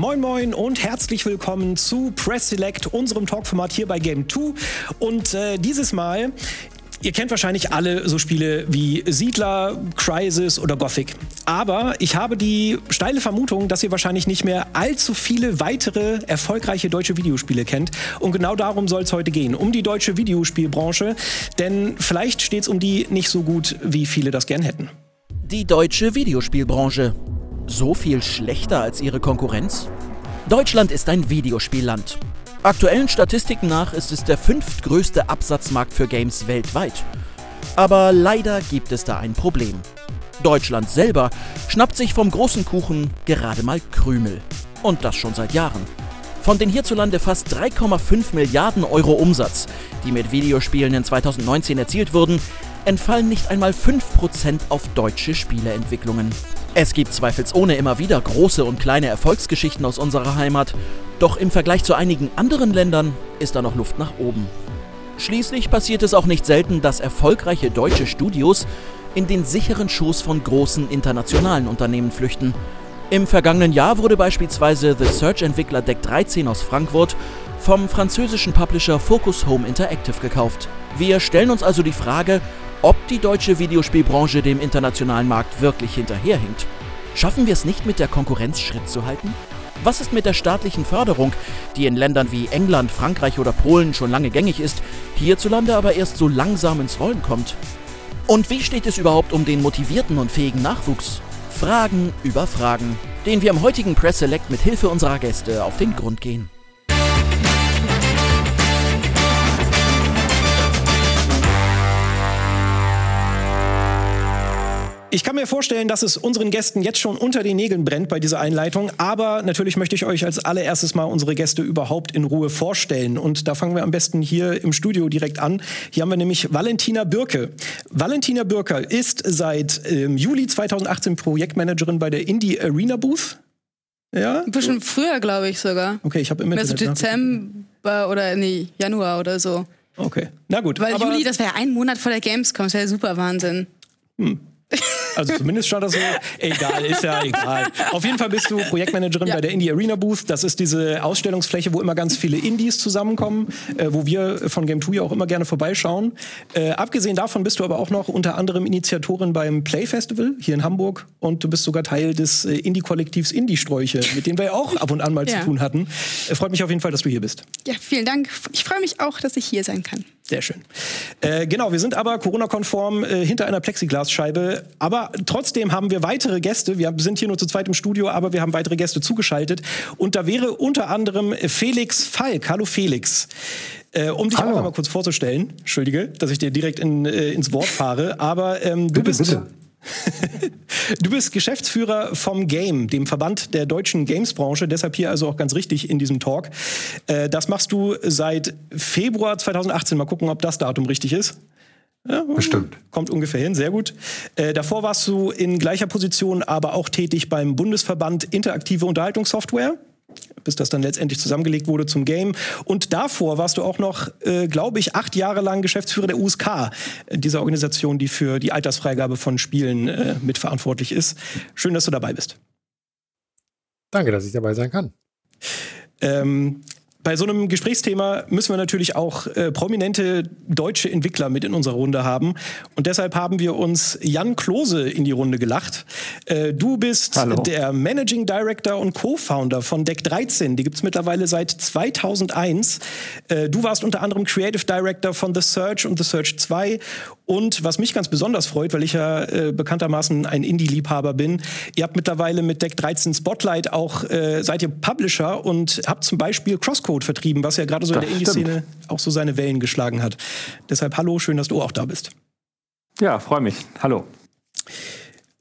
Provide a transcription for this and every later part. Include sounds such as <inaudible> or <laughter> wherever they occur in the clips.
Moin Moin und herzlich willkommen zu Press Select, unserem Talkformat hier bei Game 2. Und äh, dieses Mal Ihr kennt wahrscheinlich alle so Spiele wie Siedler, Crisis oder Gothic. Aber ich habe die steile Vermutung, dass ihr wahrscheinlich nicht mehr allzu viele weitere erfolgreiche deutsche Videospiele kennt. Und genau darum soll es heute gehen, um die deutsche Videospielbranche. Denn vielleicht steht es um die nicht so gut, wie viele das gern hätten. Die deutsche Videospielbranche. So viel schlechter als ihre Konkurrenz? Deutschland ist ein Videospielland. Aktuellen Statistiken nach ist es der fünftgrößte Absatzmarkt für Games weltweit. Aber leider gibt es da ein Problem. Deutschland selber schnappt sich vom großen Kuchen gerade mal Krümel. Und das schon seit Jahren. Von den hierzulande fast 3,5 Milliarden Euro Umsatz, die mit Videospielen in 2019 erzielt wurden, entfallen nicht einmal 5% auf deutsche Spieleentwicklungen. Es gibt zweifelsohne immer wieder große und kleine Erfolgsgeschichten aus unserer Heimat, doch im Vergleich zu einigen anderen Ländern ist da noch Luft nach oben. Schließlich passiert es auch nicht selten, dass erfolgreiche deutsche Studios in den sicheren Schoß von großen internationalen Unternehmen flüchten. Im vergangenen Jahr wurde beispielsweise The Search-Entwickler Deck 13 aus Frankfurt vom französischen Publisher Focus Home Interactive gekauft. Wir stellen uns also die Frage, ob die deutsche Videospielbranche dem internationalen Markt wirklich hinterherhinkt. Schaffen wir es nicht mit der Konkurrenz Schritt zu halten? Was ist mit der staatlichen Förderung, die in Ländern wie England, Frankreich oder Polen schon lange gängig ist, hierzulande aber erst so langsam ins Rollen kommt? Und wie steht es überhaupt um den motivierten und fähigen Nachwuchs? Fragen über Fragen, denen wir im heutigen Press Select mit Hilfe unserer Gäste auf den Grund gehen. Ich kann mir vorstellen, dass es unseren Gästen jetzt schon unter den Nägeln brennt bei dieser Einleitung. Aber natürlich möchte ich euch als allererstes mal unsere Gäste überhaupt in Ruhe vorstellen. Und da fangen wir am besten hier im Studio direkt an. Hier haben wir nämlich Valentina Birke. Valentina Birke ist seit ähm, Juli 2018 Projektmanagerin bei der Indie Arena Booth. Ja? Ein bisschen früher, glaube ich sogar. Okay, ich habe immer. so Dezember oder nee, Januar oder so. Okay, na gut. Weil Juli, das wäre ja ein Monat vor der Gamescom, das wäre ja super Wahnsinn. Hm. Also zumindest stand das so. Egal, ist ja egal. Auf jeden Fall bist du Projektmanagerin ja. bei der Indie Arena Booth. Das ist diese Ausstellungsfläche, wo immer ganz viele Indies zusammenkommen, äh, wo wir von Game 2 ja auch immer gerne vorbeischauen. Äh, abgesehen davon bist du aber auch noch unter anderem Initiatorin beim Play Festival hier in Hamburg und du bist sogar Teil des äh, Indie-Kollektivs Indie-Sträuche, mit dem wir ja auch ab und an mal ja. zu tun hatten. Äh, freut mich auf jeden Fall, dass du hier bist. Ja, vielen Dank. Ich freue mich auch, dass ich hier sein kann. Sehr schön. Äh, genau, wir sind aber Corona-konform äh, hinter einer Plexiglasscheibe. Aber trotzdem haben wir weitere Gäste. Wir sind hier nur zu zweit im Studio, aber wir haben weitere Gäste zugeschaltet. Und da wäre unter anderem Felix Falk. Hallo Felix. Äh, um dich Hallo. auch einmal kurz vorzustellen, entschuldige, dass ich dir direkt in, äh, ins Wort fahre, aber ähm, du bitte, bist bitte. Du bist Geschäftsführer vom Game, dem Verband der deutschen Gamesbranche, deshalb hier also auch ganz richtig in diesem Talk. Äh, das machst du seit Februar 2018. Mal gucken, ob das Datum richtig ist. Ja, Bestimmt. Kommt ungefähr hin, sehr gut. Äh, davor warst du in gleicher Position aber auch tätig beim Bundesverband Interaktive Unterhaltungssoftware bis das dann letztendlich zusammengelegt wurde zum Game. Und davor warst du auch noch, äh, glaube ich, acht Jahre lang Geschäftsführer der USK, äh, dieser Organisation, die für die Altersfreigabe von Spielen äh, mitverantwortlich ist. Schön, dass du dabei bist. Danke, dass ich dabei sein kann. Ähm, bei so einem Gesprächsthema müssen wir natürlich auch äh, prominente deutsche Entwickler mit in unserer Runde haben. Und deshalb haben wir uns Jan Klose in die Runde gelacht. Äh, du bist Hallo. der Managing Director und Co-Founder von Deck 13. Die gibt es mittlerweile seit 2001. Äh, du warst unter anderem Creative Director von The Search und The Search 2 und was mich ganz besonders freut, weil ich ja äh, bekanntermaßen ein Indie-Liebhaber bin, ihr habt mittlerweile mit Deck 13 Spotlight auch, äh, seid ihr Publisher und habt zum Beispiel Crosscode vertrieben, was ja gerade so das in der Indie-Szene auch so seine Wellen geschlagen hat. Deshalb hallo, schön, dass du auch da bist. Ja, freue mich. Hallo.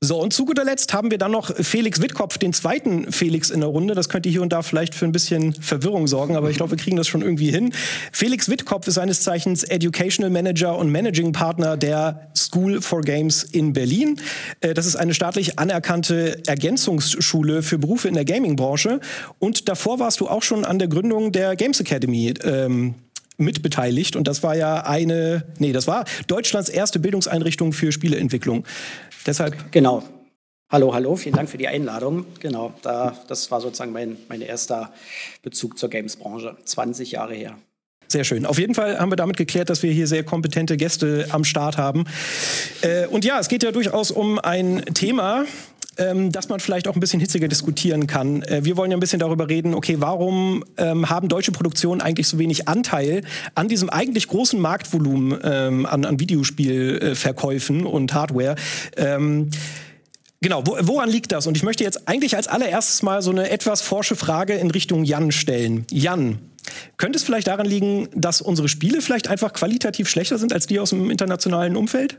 So, und zu guter Letzt haben wir dann noch Felix Wittkopf, den zweiten Felix in der Runde. Das könnte hier und da vielleicht für ein bisschen Verwirrung sorgen, aber ich glaube, wir kriegen das schon irgendwie hin. Felix Wittkopf ist seines Zeichens Educational Manager und Managing Partner der School for Games in Berlin. Äh, das ist eine staatlich anerkannte Ergänzungsschule für Berufe in der Gaming-Branche. Und davor warst du auch schon an der Gründung der Games Academy. Ähm, mitbeteiligt und das war ja eine, nee, das war Deutschlands erste Bildungseinrichtung für Spieleentwicklung. Deshalb genau. Hallo, hallo, vielen Dank für die Einladung. Genau, da, das war sozusagen mein, mein erster Bezug zur Games-Branche. 20 Jahre her. Sehr schön. Auf jeden Fall haben wir damit geklärt, dass wir hier sehr kompetente Gäste am Start haben. Äh, und ja, es geht ja durchaus um ein Thema, ähm, dass man vielleicht auch ein bisschen hitziger diskutieren kann. Äh, wir wollen ja ein bisschen darüber reden, okay, warum ähm, haben deutsche Produktionen eigentlich so wenig Anteil an diesem eigentlich großen Marktvolumen ähm, an, an Videospielverkäufen und Hardware? Ähm, Genau, wo, woran liegt das? Und ich möchte jetzt eigentlich als allererstes mal so eine etwas forsche Frage in Richtung Jan stellen. Jan, könnte es vielleicht daran liegen, dass unsere Spiele vielleicht einfach qualitativ schlechter sind als die aus dem internationalen Umfeld?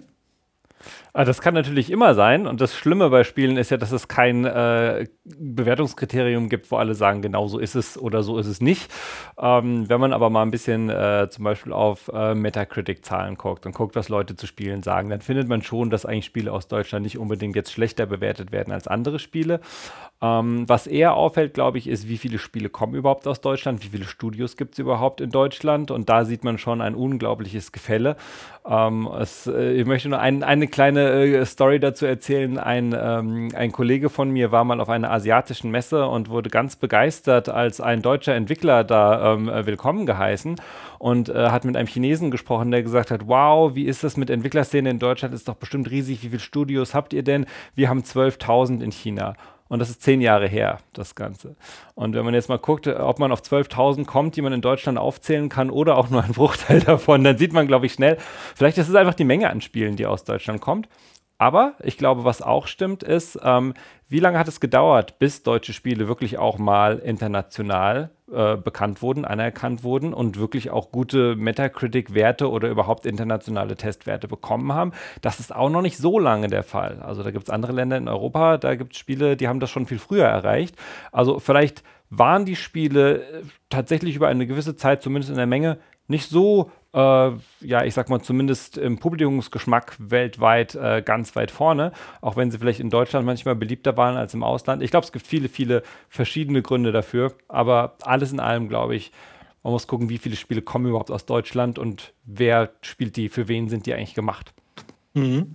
Ah, das kann natürlich immer sein. Und das Schlimme bei Spielen ist ja, dass es kein äh, Bewertungskriterium gibt, wo alle sagen, genau so ist es oder so ist es nicht. Ähm, wenn man aber mal ein bisschen äh, zum Beispiel auf äh, Metacritic-Zahlen guckt und guckt, was Leute zu Spielen sagen, dann findet man schon, dass eigentlich Spiele aus Deutschland nicht unbedingt jetzt schlechter bewertet werden als andere Spiele. Ähm, was eher auffällt, glaube ich, ist, wie viele Spiele kommen überhaupt aus Deutschland, wie viele Studios gibt es überhaupt in Deutschland. Und da sieht man schon ein unglaubliches Gefälle. Ähm, es, äh, ich möchte nur ein, eine kleine äh, Story dazu erzählen. Ein, ähm, ein Kollege von mir war mal auf einer asiatischen Messe und wurde ganz begeistert, als ein deutscher Entwickler da ähm, äh, willkommen geheißen und äh, hat mit einem Chinesen gesprochen, der gesagt hat, wow, wie ist das mit Entwicklerszene in Deutschland? Ist doch bestimmt riesig. Wie viele Studios habt ihr denn? Wir haben 12.000 in China. Und das ist zehn Jahre her, das Ganze. Und wenn man jetzt mal guckt, ob man auf 12.000 kommt, die man in Deutschland aufzählen kann oder auch nur ein <laughs> Bruchteil davon, dann sieht man, glaube ich, schnell, vielleicht ist es einfach die Menge an Spielen, die aus Deutschland kommt. Aber ich glaube, was auch stimmt, ist, ähm, wie lange hat es gedauert, bis deutsche Spiele wirklich auch mal international äh, bekannt wurden, anerkannt wurden und wirklich auch gute Metacritic-Werte oder überhaupt internationale Testwerte bekommen haben? Das ist auch noch nicht so lange der Fall. Also da gibt es andere Länder in Europa, da gibt es Spiele, die haben das schon viel früher erreicht. Also vielleicht waren die Spiele äh, tatsächlich über eine gewisse Zeit, zumindest in der Menge, nicht so äh, ja, ich sag mal, zumindest im Publikumsgeschmack weltweit äh, ganz weit vorne, auch wenn sie vielleicht in Deutschland manchmal beliebter waren als im Ausland. Ich glaube, es gibt viele, viele verschiedene Gründe dafür, aber alles in allem, glaube ich, man muss gucken, wie viele Spiele kommen überhaupt aus Deutschland und wer spielt die, für wen sind die eigentlich gemacht. Mhm.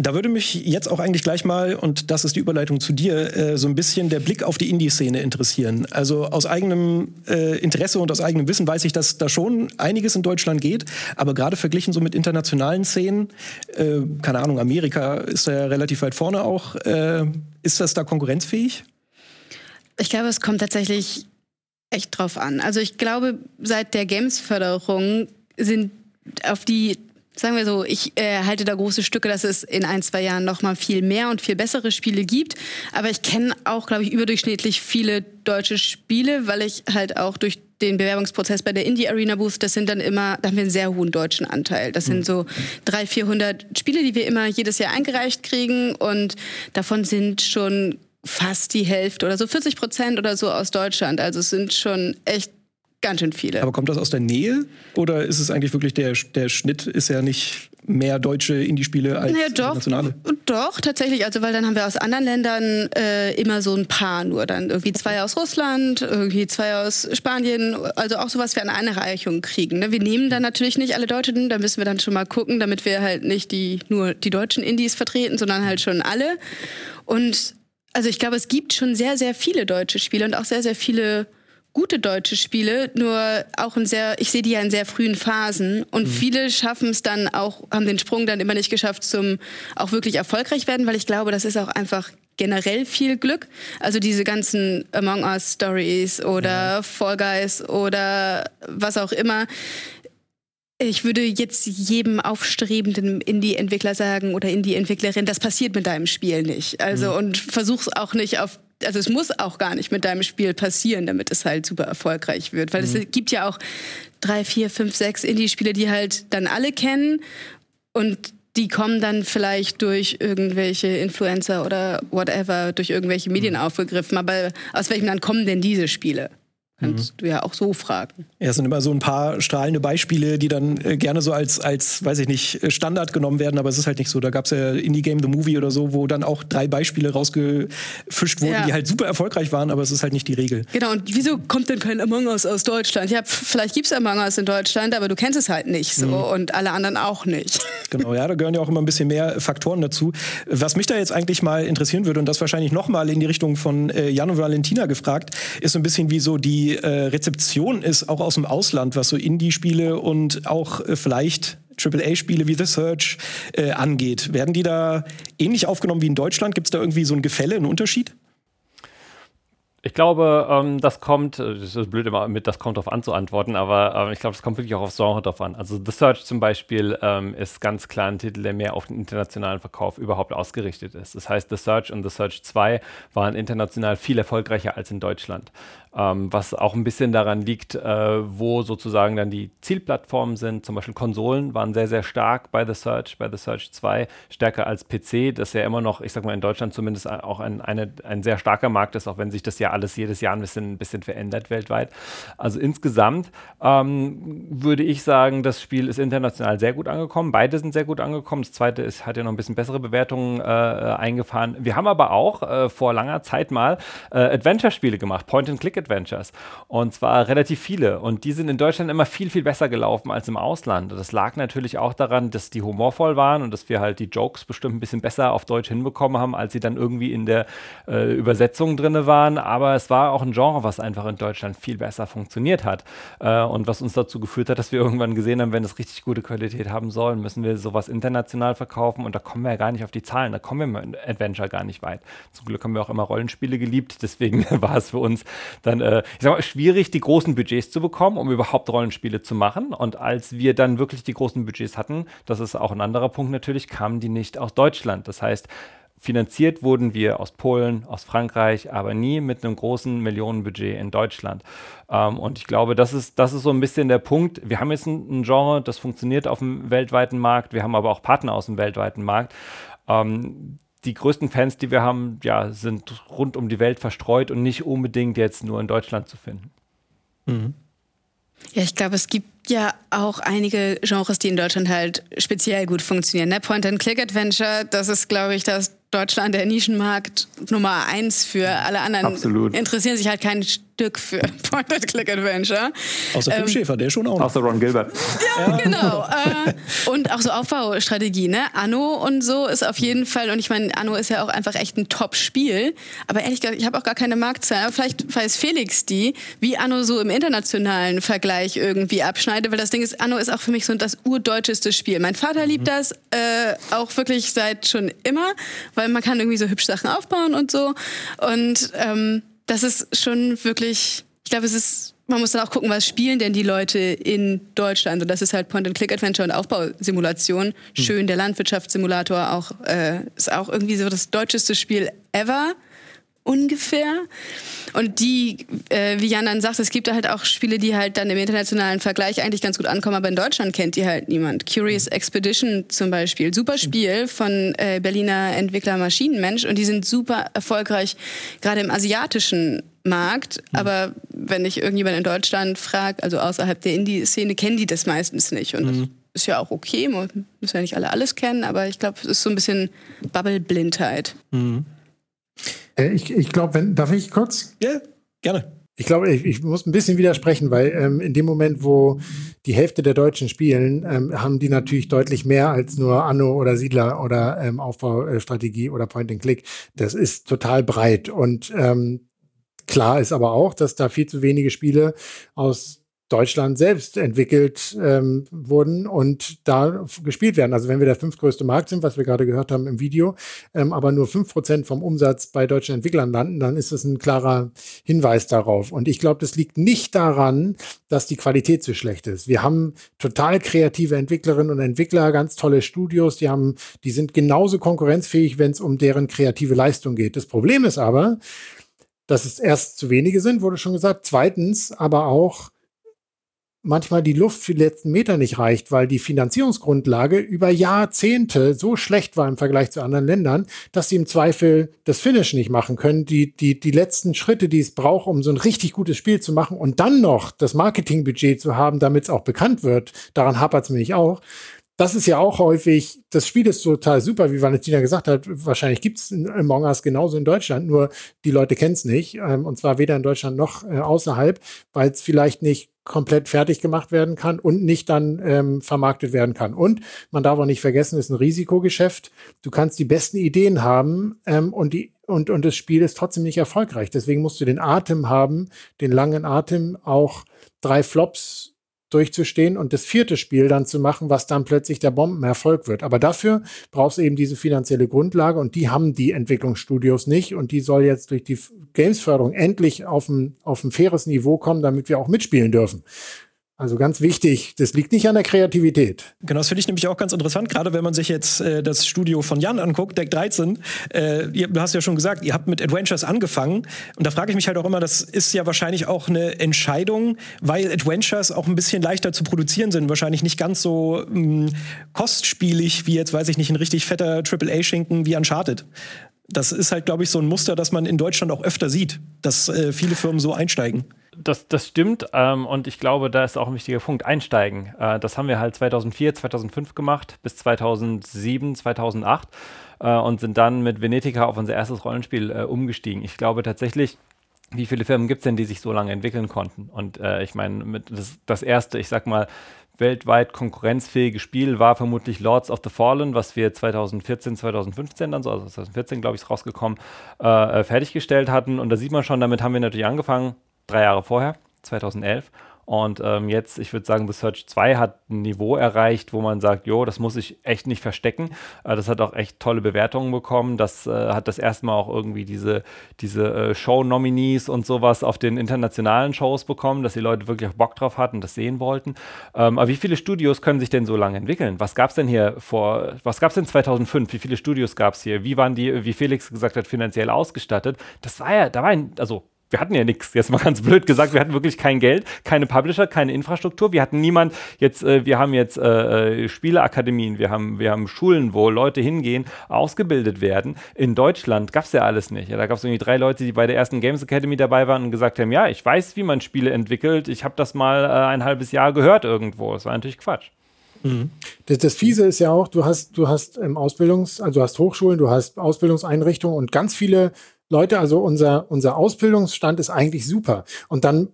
Da würde mich jetzt auch eigentlich gleich mal, und das ist die Überleitung zu dir, äh, so ein bisschen der Blick auf die Indie-Szene interessieren. Also aus eigenem äh, Interesse und aus eigenem Wissen weiß ich, dass da schon einiges in Deutschland geht, aber gerade verglichen so mit internationalen Szenen, äh, keine Ahnung, Amerika ist da ja relativ weit vorne auch, äh, ist das da konkurrenzfähig? Ich glaube, es kommt tatsächlich echt drauf an. Also ich glaube, seit der Games-Förderung sind auf die sagen wir so, ich äh, halte da große Stücke, dass es in ein, zwei Jahren noch mal viel mehr und viel bessere Spiele gibt. Aber ich kenne auch, glaube ich, überdurchschnittlich viele deutsche Spiele, weil ich halt auch durch den Bewerbungsprozess bei der Indie Arena Booth, das sind dann immer, da haben wir einen sehr hohen deutschen Anteil. Das sind so 300, 400 Spiele, die wir immer jedes Jahr eingereicht kriegen und davon sind schon fast die Hälfte oder so 40 Prozent oder so aus Deutschland. Also es sind schon echt Ganz schön viele. Aber kommt das aus der Nähe? Oder ist es eigentlich wirklich der, der Schnitt ist ja nicht mehr deutsche Indie-Spiele als naja, doch, internationale? Doch, tatsächlich. Also, weil dann haben wir aus anderen Ländern äh, immer so ein paar nur. Dann irgendwie zwei aus Russland, irgendwie zwei aus Spanien. Also auch sowas wir an eine Reichung kriegen. Ne? Wir nehmen dann natürlich nicht alle Deutschen. Da müssen wir dann schon mal gucken, damit wir halt nicht die, nur die deutschen Indies vertreten, sondern halt schon alle. Und also ich glaube, es gibt schon sehr, sehr viele deutsche Spiele und auch sehr, sehr viele gute deutsche Spiele, nur auch in sehr, ich sehe die ja in sehr frühen Phasen und mhm. viele schaffen es dann auch, haben den Sprung dann immer nicht geschafft zum auch wirklich erfolgreich werden, weil ich glaube, das ist auch einfach generell viel Glück. Also diese ganzen Among Us Stories oder ja. Fall Guys oder was auch immer. Ich würde jetzt jedem aufstrebenden Indie-Entwickler sagen oder Indie-Entwicklerin, das passiert mit deinem Spiel nicht. Also mhm. und versuch's auch nicht auf also es muss auch gar nicht mit deinem Spiel passieren, damit es halt super erfolgreich wird. Weil mhm. es gibt ja auch drei, vier, fünf, sechs Indie-Spiele, die halt dann alle kennen und die kommen dann vielleicht durch irgendwelche Influencer oder whatever, durch irgendwelche Medien mhm. aufgegriffen. Aber aus welchem Land kommen denn diese Spiele? Kannst mhm. du ja auch so fragen. Ja, es sind immer so ein paar strahlende Beispiele, die dann äh, gerne so als, als, weiß ich nicht, Standard genommen werden, aber es ist halt nicht so. Da gab es ja Indie Game The Movie oder so, wo dann auch drei Beispiele rausgefischt wurden, ja. die halt super erfolgreich waren, aber es ist halt nicht die Regel. Genau, und wieso kommt denn kein Among Us aus Deutschland? Ja, vielleicht gibt es Among Us in Deutschland, aber du kennst es halt nicht so mhm. und alle anderen auch nicht. <laughs> Genau, ja, da gehören ja auch immer ein bisschen mehr Faktoren dazu. Was mich da jetzt eigentlich mal interessieren würde, und das wahrscheinlich nochmal in die Richtung von äh, Jan und Valentina gefragt, ist so ein bisschen wie so die äh, Rezeption ist, auch aus dem Ausland, was so Indie-Spiele und auch äh, vielleicht AAA-Spiele wie The Search äh, angeht. Werden die da ähnlich aufgenommen wie in Deutschland? Gibt es da irgendwie so ein Gefälle, einen Unterschied? Ich glaube, ähm, das kommt, äh, das ist blöd immer mit, das kommt darauf an zu antworten, aber ähm, ich glaube, das kommt wirklich auch aufs Genre drauf an. Also The Search zum Beispiel ähm, ist ganz klar ein Titel, der mehr auf den internationalen Verkauf überhaupt ausgerichtet ist. Das heißt, The Search und The Search 2 waren international viel erfolgreicher als in Deutschland ähm, was auch ein bisschen daran liegt, äh, wo sozusagen dann die Zielplattformen sind. Zum Beispiel Konsolen waren sehr, sehr stark bei The Search, bei The Search 2, stärker als PC, das ja immer noch, ich sag mal, in Deutschland zumindest auch ein, eine, ein sehr starker Markt ist, auch wenn sich das ja alles jedes Jahr ein bisschen, ein bisschen verändert weltweit. Also insgesamt ähm, würde ich sagen, das Spiel ist international sehr gut angekommen. Beide sind sehr gut angekommen. Das zweite ist, hat ja noch ein bisschen bessere Bewertungen äh, eingefahren. Wir haben aber auch äh, vor langer Zeit mal äh, Adventure-Spiele gemacht, Point-and-Click Adventures. Und zwar relativ viele. Und die sind in Deutschland immer viel, viel besser gelaufen als im Ausland. Das lag natürlich auch daran, dass die humorvoll waren und dass wir halt die Jokes bestimmt ein bisschen besser auf Deutsch hinbekommen haben, als sie dann irgendwie in der äh, Übersetzung drin waren. Aber es war auch ein Genre, was einfach in Deutschland viel besser funktioniert hat. Äh, und was uns dazu geführt hat, dass wir <laughs> irgendwann gesehen haben, wenn es richtig gute Qualität haben soll, müssen wir sowas international verkaufen. Und da kommen wir ja gar nicht auf die Zahlen. Da kommen wir mit Adventure gar nicht weit. Zum Glück haben wir auch immer Rollenspiele geliebt. Deswegen <laughs> war es für uns dann, äh, ich sag mal, schwierig, die großen Budgets zu bekommen, um überhaupt Rollenspiele zu machen. Und als wir dann wirklich die großen Budgets hatten, das ist auch ein anderer Punkt natürlich, kamen die nicht aus Deutschland. Das heißt, finanziert wurden wir aus Polen, aus Frankreich, aber nie mit einem großen Millionenbudget in Deutschland. Ähm, und ich glaube, das ist, das ist so ein bisschen der Punkt. Wir haben jetzt ein, ein, Genre, das funktioniert auf dem weltweiten Markt. Wir haben aber auch Partner aus dem weltweiten Markt. Ähm, die größten Fans, die wir haben, ja, sind rund um die Welt verstreut und nicht unbedingt jetzt nur in Deutschland zu finden. Mhm. Ja, ich glaube, es gibt ja auch einige Genres, die in Deutschland halt speziell gut funktionieren. Ne? Point-and-Click-Adventure, das ist, glaube ich, das Deutschland der Nischenmarkt Nummer eins für alle anderen. Absolut. Interessieren sich halt kein Stück für <laughs> Point-and-Click-Adventure. Außer Tim ähm, Schäfer, der schon auch. Außer Ron Gilbert. Ja, genau. äh, und auch so Aufbaustrategie, ne? Anno und so ist auf jeden Fall, und ich meine, Anno ist ja auch einfach echt ein Top-Spiel. Aber ehrlich gesagt, ich habe auch gar keine Marktzahlen. Aber vielleicht weiß Felix die, wie Anno so im internationalen Vergleich irgendwie abschneidet, weil das Ding ist, Anno ist auch für mich so das urdeutscheste Spiel. Mein Vater liebt mhm. das äh, auch wirklich seit schon immer, weil man kann irgendwie so hübsch Sachen aufbauen und so. Und ähm, das ist schon wirklich, ich glaube, es ist, man muss dann auch gucken, was spielen denn die Leute in Deutschland. Und das ist halt Point-and-Click-Adventure und Aufbausimulation. Hm. Schön, der Landwirtschaftssimulator auch, äh, ist auch irgendwie so das deutscheste Spiel ever ungefähr. Und die, äh, wie Jan dann sagt, es gibt da halt auch Spiele, die halt dann im internationalen Vergleich eigentlich ganz gut ankommen, aber in Deutschland kennt die halt niemand. Curious. Expedition zum Beispiel, super. Spiel von äh, Berliner Entwickler Maschinenmensch und die sind super erfolgreich, gerade im asiatischen Markt. Mhm. Aber wenn ich irgendjemand in Deutschland frage, also außerhalb der Indie-Szene, kennen die das meistens nicht. Und mhm. das ist ja auch okay, müssen ja nicht alle alles kennen, aber ich glaube, es ist so ein bisschen Bubble-Blindheit. Mhm. Äh, ich ich glaube, wenn, darf ich kurz? Ja, gerne. Ich glaube, ich, ich, muss ein bisschen widersprechen, weil ähm, in dem Moment, wo die Hälfte der Deutschen spielen, ähm, haben die natürlich deutlich mehr als nur Anno oder Siedler oder ähm, Aufbaustrategie oder Point and Click. Das ist total breit und ähm, klar ist aber auch, dass da viel zu wenige Spiele aus Deutschland selbst entwickelt ähm, wurden und da gespielt werden. Also wenn wir der fünftgrößte Markt sind, was wir gerade gehört haben im Video, ähm, aber nur fünf Prozent vom Umsatz bei deutschen Entwicklern landen, dann ist das ein klarer Hinweis darauf. Und ich glaube, das liegt nicht daran, dass die Qualität zu schlecht ist. Wir haben total kreative Entwicklerinnen und Entwickler, ganz tolle Studios, die haben, die sind genauso konkurrenzfähig, wenn es um deren kreative Leistung geht. Das Problem ist aber, dass es erst zu wenige sind, wurde schon gesagt. Zweitens aber auch, manchmal die Luft für die letzten Meter nicht reicht, weil die Finanzierungsgrundlage über Jahrzehnte so schlecht war im Vergleich zu anderen Ländern, dass sie im Zweifel das Finish nicht machen können. Die, die, die letzten Schritte, die es braucht, um so ein richtig gutes Spiel zu machen und dann noch das Marketingbudget zu haben, damit es auch bekannt wird, daran hapert es nämlich auch. Das ist ja auch häufig, das Spiel ist total super, wie Valentina gesagt hat. Wahrscheinlich gibt es Among Us genauso in Deutschland, nur die Leute kennen es nicht. Ähm, und zwar weder in Deutschland noch äh, außerhalb, weil es vielleicht nicht komplett fertig gemacht werden kann und nicht dann ähm, vermarktet werden kann. Und man darf auch nicht vergessen, es ist ein Risikogeschäft. Du kannst die besten Ideen haben ähm, und die und, und das Spiel ist trotzdem nicht erfolgreich. Deswegen musst du den Atem haben, den langen Atem, auch drei Flops durchzustehen und das vierte Spiel dann zu machen, was dann plötzlich der Bombenerfolg wird. Aber dafür brauchst du eben diese finanzielle Grundlage und die haben die Entwicklungsstudios nicht und die soll jetzt durch die Gamesförderung endlich auf ein, auf ein faires Niveau kommen, damit wir auch mitspielen dürfen. Also ganz wichtig, das liegt nicht an der Kreativität. Genau, das finde ich nämlich auch ganz interessant, gerade wenn man sich jetzt äh, das Studio von Jan anguckt, Deck 13. Äh, ihr, du hast ja schon gesagt, ihr habt mit Adventures angefangen. Und da frage ich mich halt auch immer, das ist ja wahrscheinlich auch eine Entscheidung, weil Adventures auch ein bisschen leichter zu produzieren sind. Wahrscheinlich nicht ganz so mh, mm, kostspielig wie jetzt, weiß ich nicht, ein richtig fetter AAA-Schinken wie Uncharted. Das ist halt, glaube ich, so ein Muster, das man in Deutschland auch öfter sieht, dass äh, viele Firmen so einsteigen das, das stimmt ähm, und ich glaube, da ist auch ein wichtiger Punkt, einsteigen. Äh, das haben wir halt 2004, 2005 gemacht, bis 2007, 2008 äh, und sind dann mit Venetica auf unser erstes Rollenspiel äh, umgestiegen. Ich glaube tatsächlich, wie viele Firmen gibt es denn, die sich so lange entwickeln konnten? Und äh, ich meine, das, das erste, ich sag mal, weltweit konkurrenzfähige Spiel war vermutlich Lords of the Fallen, was wir 2014, 2015 dann so, also 2014 glaube ich ist rausgekommen, äh, äh, fertiggestellt hatten. Und da sieht man schon, damit haben wir natürlich angefangen, drei Jahre vorher, 2011. Und ähm, jetzt, ich würde sagen, The Search 2 hat ein Niveau erreicht, wo man sagt, jo, das muss ich echt nicht verstecken. Äh, das hat auch echt tolle Bewertungen bekommen. Das äh, hat das erste Mal auch irgendwie diese, diese äh, Show-Nominees und sowas auf den internationalen Shows bekommen, dass die Leute wirklich auch Bock drauf hatten, das sehen wollten. Ähm, aber wie viele Studios können sich denn so lange entwickeln? Was gab es denn hier vor, was gab es denn 2005? Wie viele Studios gab es hier? Wie waren die, wie Felix gesagt hat, finanziell ausgestattet? Das war ja, da war ein, also wir hatten ja nichts, jetzt mal <laughs> ganz blöd gesagt, wir hatten wirklich kein Geld, keine Publisher, keine Infrastruktur, wir hatten niemand, jetzt, äh, wir haben jetzt äh, äh, Spieleakademien, wir haben, wir haben Schulen, wo Leute hingehen, ausgebildet werden. In Deutschland gab es ja alles nicht. Ja, da gab es irgendwie drei Leute, die bei der ersten Games Academy dabei waren und gesagt haben, ja, ich weiß, wie man Spiele entwickelt, ich habe das mal äh, ein halbes Jahr gehört irgendwo. Das war natürlich Quatsch. Mhm. Das, das, Fiese ist ja auch, du hast, du hast ähm, Ausbildungs-, also du hast Hochschulen, du hast Ausbildungseinrichtungen und ganz viele Leute, also unser, unser Ausbildungsstand ist eigentlich super. Und dann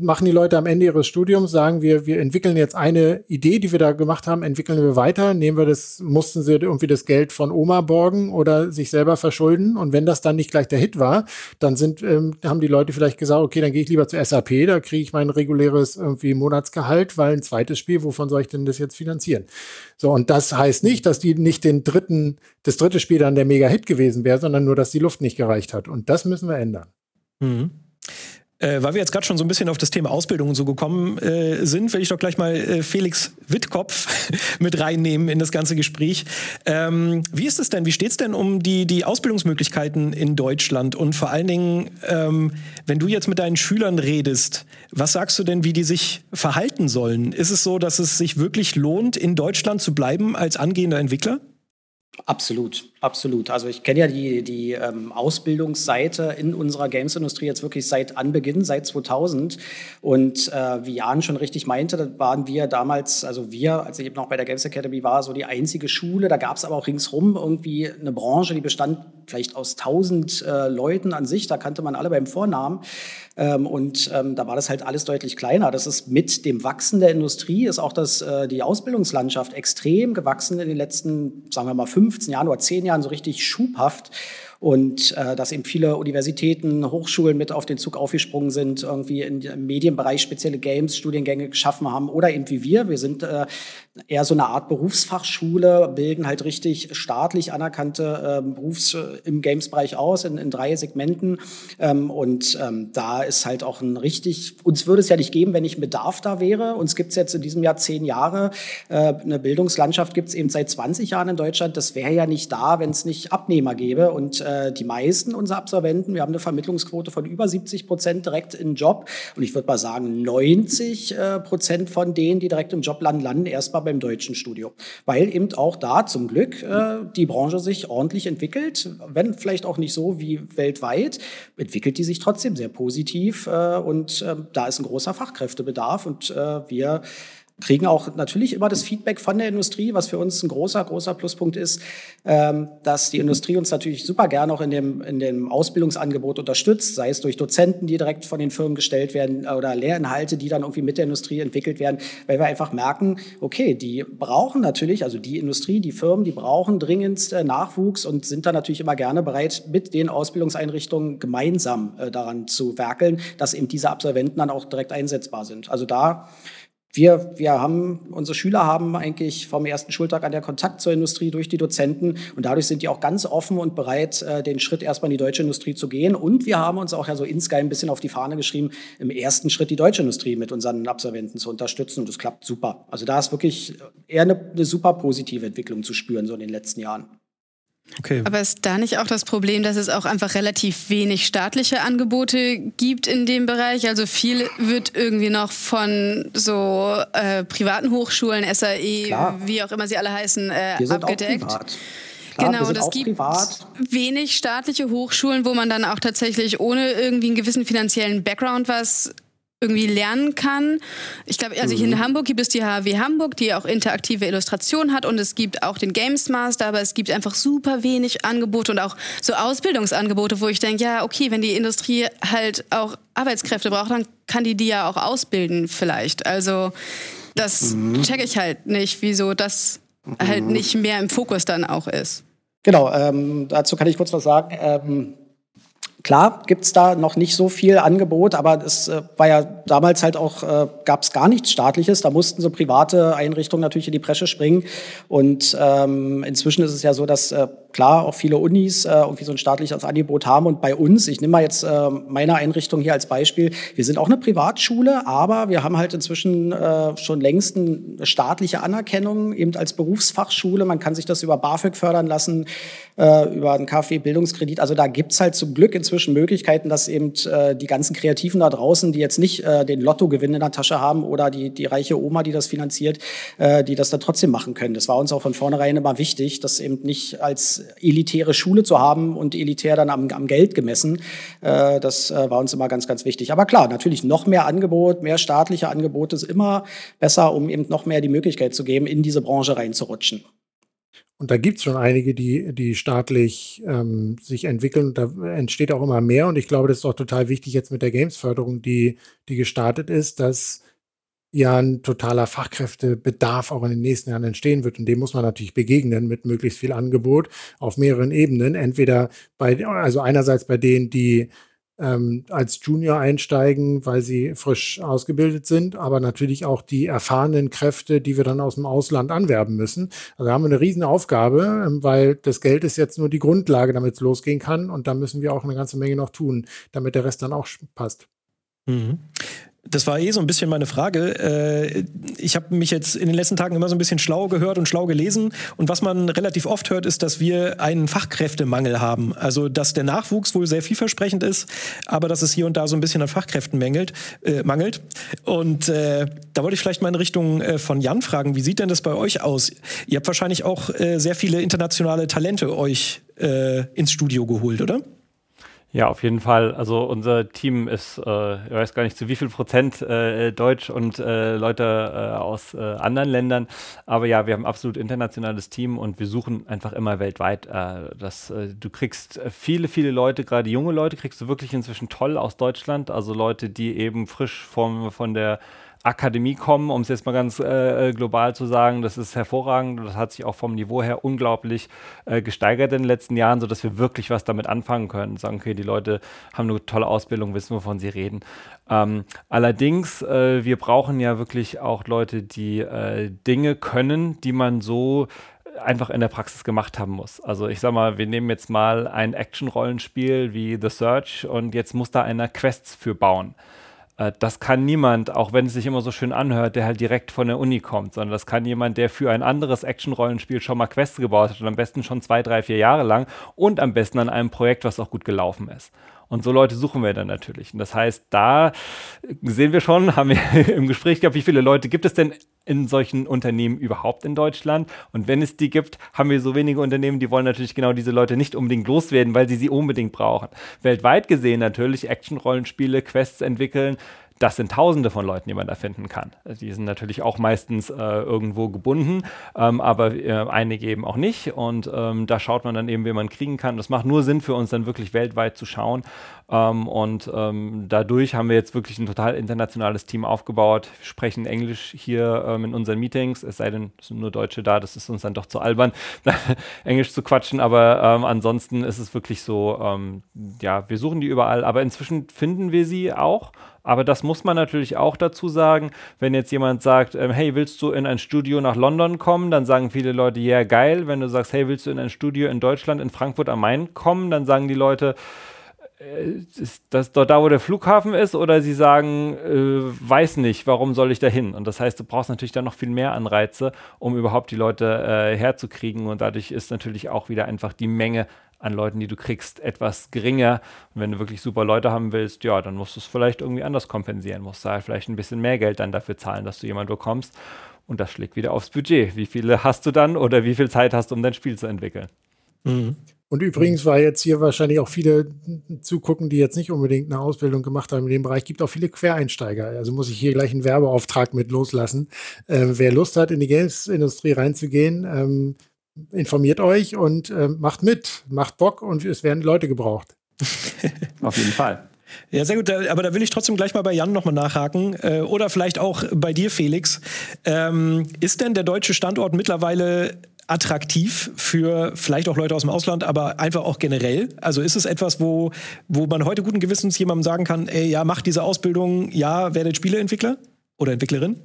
machen die Leute am Ende ihres Studiums, sagen wir, wir entwickeln jetzt eine Idee, die wir da gemacht haben, entwickeln wir weiter, nehmen wir das, mussten sie irgendwie das Geld von Oma borgen oder sich selber verschulden. Und wenn das dann nicht gleich der Hit war, dann sind, ähm, haben die Leute vielleicht gesagt, okay, dann gehe ich lieber zu SAP, da kriege ich mein reguläres irgendwie Monatsgehalt, weil ein zweites Spiel, wovon soll ich denn das jetzt finanzieren? So, und das heißt nicht, dass die nicht den dritten, das dritte Spiel dann der Mega-Hit gewesen wäre, sondern nur, dass die Luft nicht gereicht hat. Und das müssen wir ändern. Mhm. Äh, weil wir jetzt gerade schon so ein bisschen auf das Thema Ausbildung und so gekommen äh, sind, will ich doch gleich mal äh, Felix Wittkopf <laughs> mit reinnehmen in das ganze Gespräch. Ähm, wie ist es denn? Wie steht es denn um die, die Ausbildungsmöglichkeiten in Deutschland? Und vor allen Dingen, ähm, wenn du jetzt mit deinen Schülern redest, was sagst du denn, wie die sich verhalten sollen? Ist es so, dass es sich wirklich lohnt, in Deutschland zu bleiben als angehender Entwickler? Absolut, absolut. Also ich kenne ja die, die ähm, Ausbildungsseite in unserer Games-Industrie jetzt wirklich seit Anbeginn, seit 2000. Und äh, wie Jan schon richtig meinte, waren wir damals, also wir, als ich eben noch bei der Games Academy war, so die einzige Schule. Da gab es aber auch ringsrum irgendwie eine Branche, die bestand vielleicht aus 1000 äh, Leuten an sich. Da kannte man alle beim Vornamen. Ähm, und ähm, da war das halt alles deutlich kleiner. Das ist mit dem Wachsen der Industrie, ist auch das, äh, die Ausbildungslandschaft extrem gewachsen in den letzten, sagen wir mal, 15 Jahren oder 10 Jahren so richtig schubhaft und äh, dass eben viele Universitäten, Hochschulen mit auf den Zug aufgesprungen sind, irgendwie im Medienbereich spezielle Games, Studiengänge geschaffen haben oder eben wie wir. Wir sind äh, eher so eine Art Berufsfachschule, bilden halt richtig staatlich anerkannte äh, Berufs im Games-Bereich aus in, in drei Segmenten ähm, und ähm, da ist halt auch ein richtig, uns würde es ja nicht geben, wenn nicht Bedarf da wäre. Uns gibt es jetzt in diesem Jahr zehn Jahre. Äh, eine Bildungslandschaft gibt es eben seit 20 Jahren in Deutschland. Das wäre ja nicht da, wenn es nicht Abnehmer gäbe und äh, die meisten unserer Absolventen, wir haben eine Vermittlungsquote von über 70 Prozent direkt im Job. Und ich würde mal sagen, 90 äh, Prozent von denen, die direkt im Job landen, landen erstmal beim deutschen Studio. Weil eben auch da zum Glück äh, die Branche sich ordentlich entwickelt, wenn vielleicht auch nicht so wie weltweit, entwickelt die sich trotzdem sehr positiv. Äh, und äh, da ist ein großer Fachkräftebedarf. Und äh, wir kriegen auch natürlich immer das Feedback von der Industrie, was für uns ein großer, großer Pluspunkt ist, ähm, dass die Industrie uns natürlich super gerne auch in dem, in dem Ausbildungsangebot unterstützt, sei es durch Dozenten, die direkt von den Firmen gestellt werden oder Lehrinhalte, die dann irgendwie mit der Industrie entwickelt werden, weil wir einfach merken, okay, die brauchen natürlich, also die Industrie, die Firmen, die brauchen dringend äh, Nachwuchs und sind dann natürlich immer gerne bereit, mit den Ausbildungseinrichtungen gemeinsam äh, daran zu werkeln, dass eben diese Absolventen dann auch direkt einsetzbar sind. Also da wir, wir haben, unsere Schüler haben eigentlich vom ersten Schultag an der Kontakt zur Industrie durch die Dozenten und dadurch sind die auch ganz offen und bereit, äh, den Schritt erstmal in die deutsche Industrie zu gehen. Und wir haben uns auch ja so insgeheim ein bisschen auf die Fahne geschrieben, im ersten Schritt die deutsche Industrie mit unseren Absolventen zu unterstützen und das klappt super. Also da ist wirklich eher eine, eine super positive Entwicklung zu spüren, so in den letzten Jahren. Okay. Aber ist da nicht auch das Problem, dass es auch einfach relativ wenig staatliche Angebote gibt in dem Bereich? Also viel wird irgendwie noch von so äh, privaten Hochschulen, SAE, Klar. wie auch immer sie alle heißen, äh, Wir sind abgedeckt. Auch privat. Klar, genau, es gibt privat. wenig staatliche Hochschulen, wo man dann auch tatsächlich ohne irgendwie einen gewissen finanziellen Background was irgendwie lernen kann. Ich glaube, also hier in mhm. Hamburg gibt es die HW Hamburg, die auch interaktive Illustration hat und es gibt auch den Games Master, aber es gibt einfach super wenig Angebote und auch so Ausbildungsangebote, wo ich denke, ja, okay, wenn die Industrie halt auch Arbeitskräfte braucht, dann kann die die ja auch ausbilden vielleicht. Also das mhm. checke ich halt nicht, wieso das halt mhm. halt nicht mehr im Fokus dann auch ist. Genau, ähm, dazu kann ich kurz was sagen. Ähm, Klar gibt's da noch nicht so viel Angebot, aber es äh, war ja damals halt auch, äh, gab es gar nichts Staatliches. Da mussten so private Einrichtungen natürlich in die Bresche springen. Und ähm, inzwischen ist es ja so, dass äh, klar auch viele Unis äh, irgendwie so ein staatliches Angebot haben. Und bei uns, ich nehme mal jetzt äh, meine Einrichtung hier als Beispiel, wir sind auch eine Privatschule, aber wir haben halt inzwischen äh, schon längst eine staatliche Anerkennung, eben als Berufsfachschule. Man kann sich das über BAföG fördern lassen, äh, über einen KfW-Bildungskredit. Also da gibt's halt zum Glück inzwischen Möglichkeiten, dass eben äh, die ganzen Kreativen da draußen, die jetzt nicht äh, den Lottogewinn in der Tasche haben oder die, die reiche Oma, die das finanziert, äh, die das dann trotzdem machen können. Das war uns auch von vornherein immer wichtig, das eben nicht als elitäre Schule zu haben und elitär dann am, am Geld gemessen. Äh, das äh, war uns immer ganz, ganz wichtig. Aber klar, natürlich noch mehr Angebot, mehr staatliche Angebote ist immer besser, um eben noch mehr die Möglichkeit zu geben, in diese Branche reinzurutschen. Und da gibt es schon einige, die, die staatlich ähm, sich entwickeln. Da entsteht auch immer mehr. Und ich glaube, das ist auch total wichtig jetzt mit der Games-Förderung, die, die gestartet ist, dass ja ein totaler Fachkräftebedarf auch in den nächsten Jahren entstehen wird. Und dem muss man natürlich begegnen mit möglichst viel Angebot auf mehreren Ebenen. Entweder bei, also einerseits bei denen, die ähm, als Junior einsteigen, weil sie frisch ausgebildet sind, aber natürlich auch die erfahrenen Kräfte, die wir dann aus dem Ausland anwerben müssen. Also haben wir eine riesen Aufgabe, ähm, weil das Geld ist jetzt nur die Grundlage, damit es losgehen kann und da müssen wir auch eine ganze Menge noch tun, damit der Rest dann auch passt. Mhm. Das war eh so ein bisschen meine Frage. Äh, ich habe mich jetzt in den letzten Tagen immer so ein bisschen schlau gehört und schlau gelesen. Und was man relativ oft hört, ist, dass wir einen Fachkräftemangel haben. Also, dass der Nachwuchs wohl sehr vielversprechend ist, aber dass es hier und da so ein bisschen an Fachkräften mängelt. Äh, mangelt. Und äh, da wollte ich vielleicht mal in Richtung äh, von Jan fragen, wie sieht denn das bei euch aus? Ihr habt wahrscheinlich auch äh, sehr viele internationale Talente euch äh, ins Studio geholt, oder? Ja, auf jeden Fall. Also unser Team ist, äh, ich weiß gar nicht zu wie viel Prozent äh, Deutsch und äh, Leute äh, aus äh, anderen Ländern. Aber ja, wir haben ein absolut internationales Team und wir suchen einfach immer weltweit. Äh, das, du kriegst viele, viele Leute, gerade junge Leute, kriegst du wirklich inzwischen toll aus Deutschland. Also Leute, die eben frisch vom, von der Akademie kommen, um es jetzt mal ganz äh, äh, global zu sagen. Das ist hervorragend. Das hat sich auch vom Niveau her unglaublich äh, gesteigert in den letzten Jahren, sodass wir wirklich was damit anfangen können. Sagen, okay, die Leute haben eine tolle Ausbildung, wissen, wovon sie reden. Ähm, allerdings, äh, wir brauchen ja wirklich auch Leute, die äh, Dinge können, die man so einfach in der Praxis gemacht haben muss. Also ich sag mal, wir nehmen jetzt mal ein Action-Rollenspiel wie The Search und jetzt muss da einer Quests für bauen. Äh, das kann niemand, auch wenn es sich immer so schön anhört, der halt direkt von der Uni kommt, sondern das kann jemand, der für ein anderes Action-Rollenspiel schon mal Quests gebaut hat und am besten schon zwei, drei, vier Jahre lang und am besten an einem Projekt, was auch gut gelaufen ist. Und so Leute suchen wir dann natürlich. Und das heißt, da sehen wir schon, <laughs> haben wir im Gespräch gehabt, wie viele Leute gibt es denn in solchen Unternehmen überhaupt in Deutschland? Und wenn es die gibt, haben wir so wenige Unternehmen, die wollen natürlich genau diese Leute nicht unbedingt loswerden, weil sie sie unbedingt brauchen. Weltweit gesehen natürlich Action-Rollenspiele, Quests entwickeln, das sind Tausende von Leuten, die man da finden kann. Die sind natürlich auch meistens äh, irgendwo gebunden, ähm, aber äh, einige eben auch nicht. Und ähm, da schaut man dann eben, wie man kriegen kann. Das macht nur Sinn für uns, dann wirklich weltweit zu schauen. Ähm, und ähm, dadurch haben wir jetzt wirklich ein total internationales Team aufgebaut. Wir sprechen Englisch hier ähm, in unseren Meetings, es sei denn, es sind nur Deutsche da, das ist uns dann doch zu albern, <laughs> Englisch zu quatschen. Aber ähm, ansonsten ist es wirklich so, ja, wir suchen die überall, aber inzwischen finden wir sie auch. Aber das muss man natürlich auch dazu sagen. Wenn jetzt jemand sagt, ähm, hey, willst du in ein Studio nach London kommen, dann sagen viele Leute, ja, yeah, geil. Wenn du sagst, hey, willst du in ein Studio in Deutschland, in Frankfurt am Main kommen, dann sagen die Leute, ist das dort da, wo der Flughafen ist, oder sie sagen, äh, weiß nicht, warum soll ich da hin? Und das heißt, du brauchst natürlich dann noch viel mehr Anreize, um überhaupt die Leute äh, herzukriegen. Und dadurch ist natürlich auch wieder einfach die Menge an Leuten, die du kriegst, etwas geringer. Und wenn du wirklich super Leute haben willst, ja, dann musst du es vielleicht irgendwie anders kompensieren. Musst du halt vielleicht ein bisschen mehr Geld dann dafür zahlen, dass du jemanden bekommst. Und das schlägt wieder aufs Budget. Wie viele hast du dann oder wie viel Zeit hast du, um dein Spiel zu entwickeln? Mhm. Und übrigens, weil jetzt hier wahrscheinlich auch viele zugucken, die jetzt nicht unbedingt eine Ausbildung gemacht haben in dem Bereich, gibt auch viele Quereinsteiger. Also muss ich hier gleich einen Werbeauftrag mit loslassen. Ähm, wer Lust hat, in die Games-Industrie reinzugehen, ähm, informiert euch und äh, macht mit, macht Bock und es werden Leute gebraucht. <laughs> Auf jeden Fall. Ja, sehr gut. Aber da will ich trotzdem gleich mal bei Jan nochmal nachhaken. Äh, oder vielleicht auch bei dir, Felix. Ähm, ist denn der deutsche Standort mittlerweile attraktiv für vielleicht auch Leute aus dem Ausland, aber einfach auch generell? Also ist es etwas, wo, wo man heute guten Gewissens jemandem sagen kann, ey, ja, macht diese Ausbildung, ja, werdet Spieleentwickler oder Entwicklerin?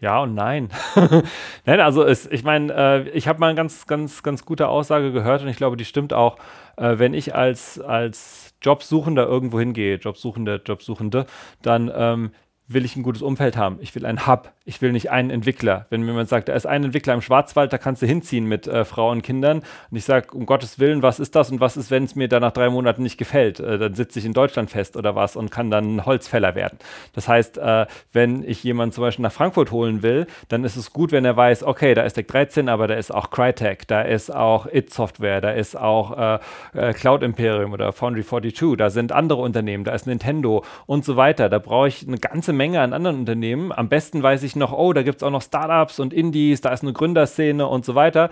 Ja und nein. <laughs> nein, also es, ich meine, äh, ich habe mal eine ganz, ganz, ganz gute Aussage gehört und ich glaube, die stimmt auch. Äh, wenn ich als, als Jobsuchender irgendwo hingehe, Jobsuchende, Jobsuchende, dann ähm, will ich ein gutes Umfeld haben. Ich will einen Hub. Ich will nicht einen Entwickler. Wenn mir jemand sagt, da ist ein Entwickler im Schwarzwald, da kannst du hinziehen mit äh, Frauen und Kindern. Und ich sage, um Gottes Willen, was ist das und was ist, wenn es mir da nach drei Monaten nicht gefällt? Äh, dann sitze ich in Deutschland fest oder was und kann dann Holzfäller werden. Das heißt, äh, wenn ich jemanden zum Beispiel nach Frankfurt holen will, dann ist es gut, wenn er weiß, okay, da ist Deck 13, aber da ist auch Crytek, da ist auch It Software, da ist auch äh, äh, Cloud Imperium oder Foundry 42, da sind andere Unternehmen, da ist Nintendo und so weiter. Da brauche ich eine ganze Menge an anderen Unternehmen. Am besten weiß ich noch, oh, da gibt es auch noch Startups und Indies, da ist eine Gründerszene und so weiter.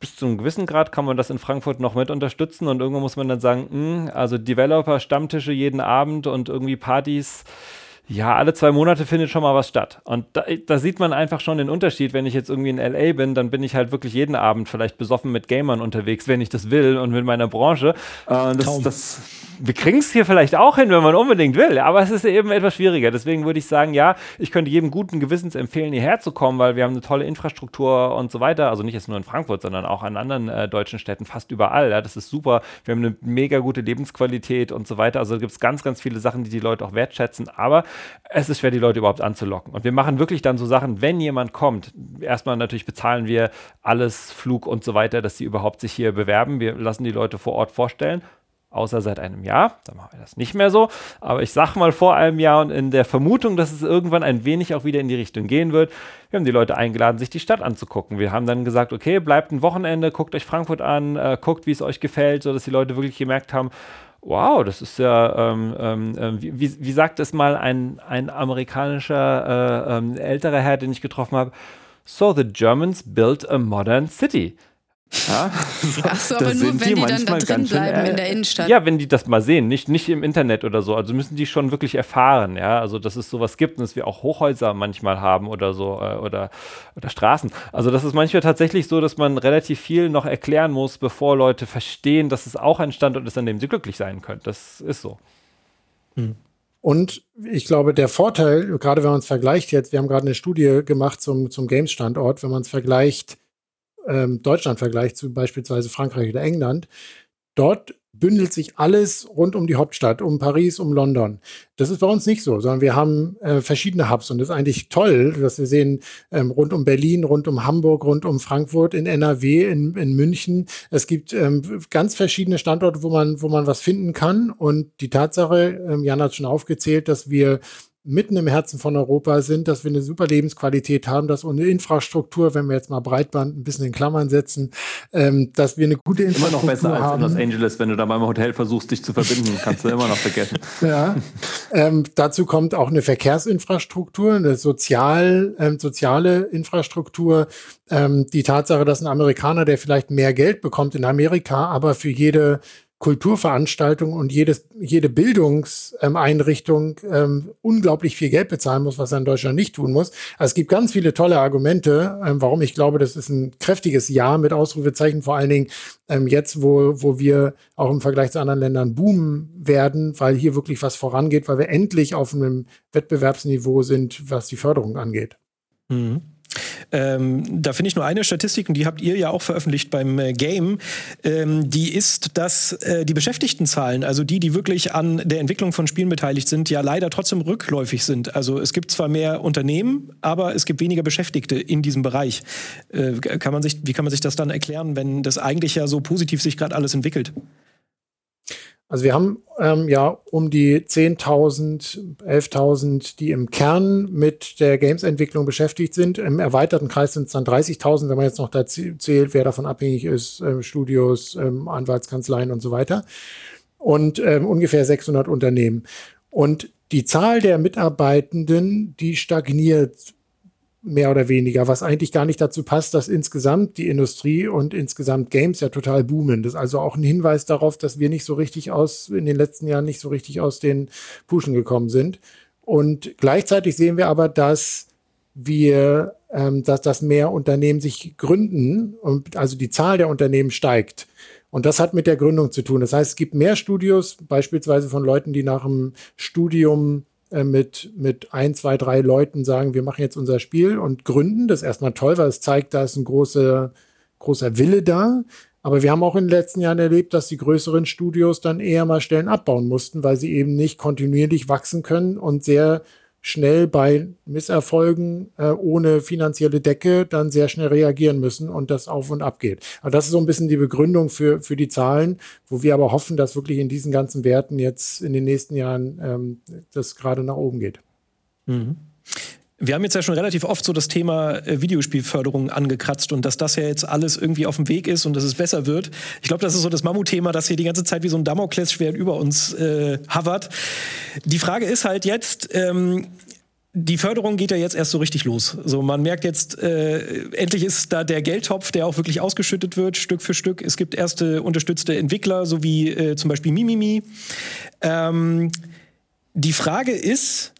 Bis zu einem gewissen Grad kann man das in Frankfurt noch mit unterstützen und irgendwo muss man dann sagen, mh, hm, also Developer, Stammtische jeden Abend und irgendwie Partys ja, alle zwei Monate findet schon mal was statt. Und da, da, sieht man einfach schon den Unterschied. Wenn ich jetzt irgendwie in LA bin, dann bin ich halt wirklich jeden Abend vielleicht besoffen mit Gamern unterwegs, wenn ich das will und mit meiner Branche. Äh, das, das, wir kriegen es hier vielleicht auch hin, wenn man unbedingt will, aber es ist eben etwas schwieriger. Deswegen würde ich sagen, ja, ich könnte jedem guten Gewissens empfehlen, hierher zu kommen, weil wir haben eine tolle Infrastruktur und so weiter. Also nicht jetzt nur in Frankfurt, sondern auch an anderen äh, deutschen Städten, fast überall. Ja, das ist super. Wir haben eine mega gute Lebensqualität und so weiter. Also da gibt es ganz, ganz viele Sachen, die die Leute auch wertschätzen. Aber es ist schwer, die Leute überhaupt anzulocken. Und wir machen wirklich dann so Sachen, wenn jemand kommt, erstmal natürlich bezahlen wir alles, Flug und so weiter, dass sie überhaupt sich hier bewerben. Wir lassen die Leute vor Ort vorstellen außer seit einem Jahr. Da machen wir das nicht mehr so. Aber ich sage mal vor einem Jahr und in der Vermutung, dass es irgendwann ein wenig auch wieder in die Richtung gehen wird. Wir haben die Leute eingeladen, sich die Stadt anzugucken. Wir haben dann gesagt, okay, bleibt ein Wochenende, guckt euch Frankfurt an, äh, guckt, wie es euch gefällt, sodass die Leute wirklich gemerkt haben, wow, das ist ja, ähm, ähm, äh, wie, wie, sagt es mal ein, ein amerikanischer äh, ähm, älterer Herr, den ich getroffen habe, So the Germans built a modern city. Ja, Ach so, aber nur wenn die, die dann da drin bleiben schön, in der Innenstadt. Ja, wenn die das mal sehen, nicht, nicht im Internet oder so. Also müssen die schon wirklich erfahren, ja. Also, dass es sowas gibt und dass wir auch Hochhäuser manchmal haben oder so äh, oder, oder Straßen. Also, das ist manchmal tatsächlich so, dass man relativ viel noch erklären muss, bevor Leute verstehen, dass es auch ein Standort ist, an dem sie glücklich sein können. Das ist so. Hm. Und ich glaube, der Vorteil, gerade wenn man es vergleicht jetzt, wir haben gerade eine Studie gemacht zum, zum Games-Standort, wenn man es vergleicht, ähm, Deutschland vergleicht zu beispielsweise Frankreich oder England, dort bündelt sich alles rund um die Hauptstadt, um Paris, um London. Das ist bei uns nicht so, sondern wir haben äh, verschiedene Hubs und das ist eigentlich toll, dass wir sehen, ähm, rund um Berlin, rund um Hamburg, rund um Frankfurt, in NRW, in, in München. Es gibt ähm, ganz verschiedene Standorte, wo man, wo man was finden kann. Und die Tatsache, ähm, Jan hat schon aufgezählt, dass wir mitten im Herzen von Europa sind, dass wir eine super Lebensqualität haben, dass unsere Infrastruktur, wenn wir jetzt mal Breitband ein bisschen in Klammern setzen, ähm, dass wir eine gute Infrastruktur haben. Immer noch besser haben. als in Los Angeles, wenn du da beim Hotel versuchst, dich zu verbinden, <laughs> kannst du immer noch vergessen. Ja. ähm, dazu kommt auch eine Verkehrsinfrastruktur, eine sozial, ähm, soziale Infrastruktur. Ähm, die Tatsache, dass ein Amerikaner, der vielleicht mehr Geld bekommt in Amerika, aber für jede Kulturveranstaltung und jedes, jede Bildungseinrichtung ähm, unglaublich viel Geld bezahlen muss, was er in Deutschland nicht tun muss. Also es gibt ganz viele tolle Argumente, ähm, warum ich glaube, das ist ein kräftiges Jahr mit Ausrufezeichen, vor allen Dingen ähm, jetzt, wo, wo wir auch im Vergleich zu anderen Ländern boomen werden, weil hier wirklich was vorangeht, weil wir endlich auf einem Wettbewerbsniveau sind, was die Förderung angeht. Mhm. Ähm, da finde ich nur eine Statistik, und die habt ihr ja auch veröffentlicht beim äh, Game. Ähm, die ist, dass äh, die Beschäftigtenzahlen, also die, die wirklich an der Entwicklung von Spielen beteiligt sind, ja leider trotzdem rückläufig sind. Also es gibt zwar mehr Unternehmen, aber es gibt weniger Beschäftigte in diesem Bereich. Äh, kann man sich, wie kann man sich das dann erklären, wenn das eigentlich ja so positiv sich gerade alles entwickelt? Also wir haben ähm, ja um die 10.000, 11.000, die im Kern mit der Games-Entwicklung beschäftigt sind. Im erweiterten Kreis sind es dann 30.000, wenn man jetzt noch da zählt, wer davon abhängig ist, ähm, Studios, ähm, Anwaltskanzleien und so weiter. Und ähm, ungefähr 600 Unternehmen. Und die Zahl der Mitarbeitenden, die stagniert mehr oder weniger, was eigentlich gar nicht dazu passt, dass insgesamt die Industrie und insgesamt Games ja total boomen. Das ist also auch ein Hinweis darauf, dass wir nicht so richtig aus, in den letzten Jahren nicht so richtig aus den Puschen gekommen sind. Und gleichzeitig sehen wir aber, dass wir, ähm, dass, dass mehr Unternehmen sich gründen und also die Zahl der Unternehmen steigt. Und das hat mit der Gründung zu tun. Das heißt, es gibt mehr Studios, beispielsweise von Leuten, die nach dem Studium mit, mit ein, zwei, drei Leuten sagen, wir machen jetzt unser Spiel und gründen. Das ist erstmal toll, weil es zeigt, da ist ein großer, großer Wille da. Aber wir haben auch in den letzten Jahren erlebt, dass die größeren Studios dann eher mal Stellen abbauen mussten, weil sie eben nicht kontinuierlich wachsen können und sehr schnell bei Misserfolgen äh, ohne finanzielle Decke dann sehr schnell reagieren müssen und das auf und ab geht. Aber das ist so ein bisschen die Begründung für, für die Zahlen, wo wir aber hoffen, dass wirklich in diesen ganzen Werten jetzt in den nächsten Jahren ähm, das gerade nach oben geht. Mhm. Wir haben jetzt ja schon relativ oft so das Thema äh, Videospielförderung angekratzt und dass das ja jetzt alles irgendwie auf dem Weg ist und dass es besser wird. Ich glaube, das ist so das Mammutthema, das hier die ganze Zeit wie so ein Damoklesschwert über uns äh, hovert. Die Frage ist halt jetzt, ähm, die Förderung geht ja jetzt erst so richtig los. So, man merkt jetzt, äh, endlich ist da der Geldtopf, der auch wirklich ausgeschüttet wird, Stück für Stück. Es gibt erste unterstützte Entwickler, so wie äh, zum Beispiel Mimimi. Ähm, die Frage ist,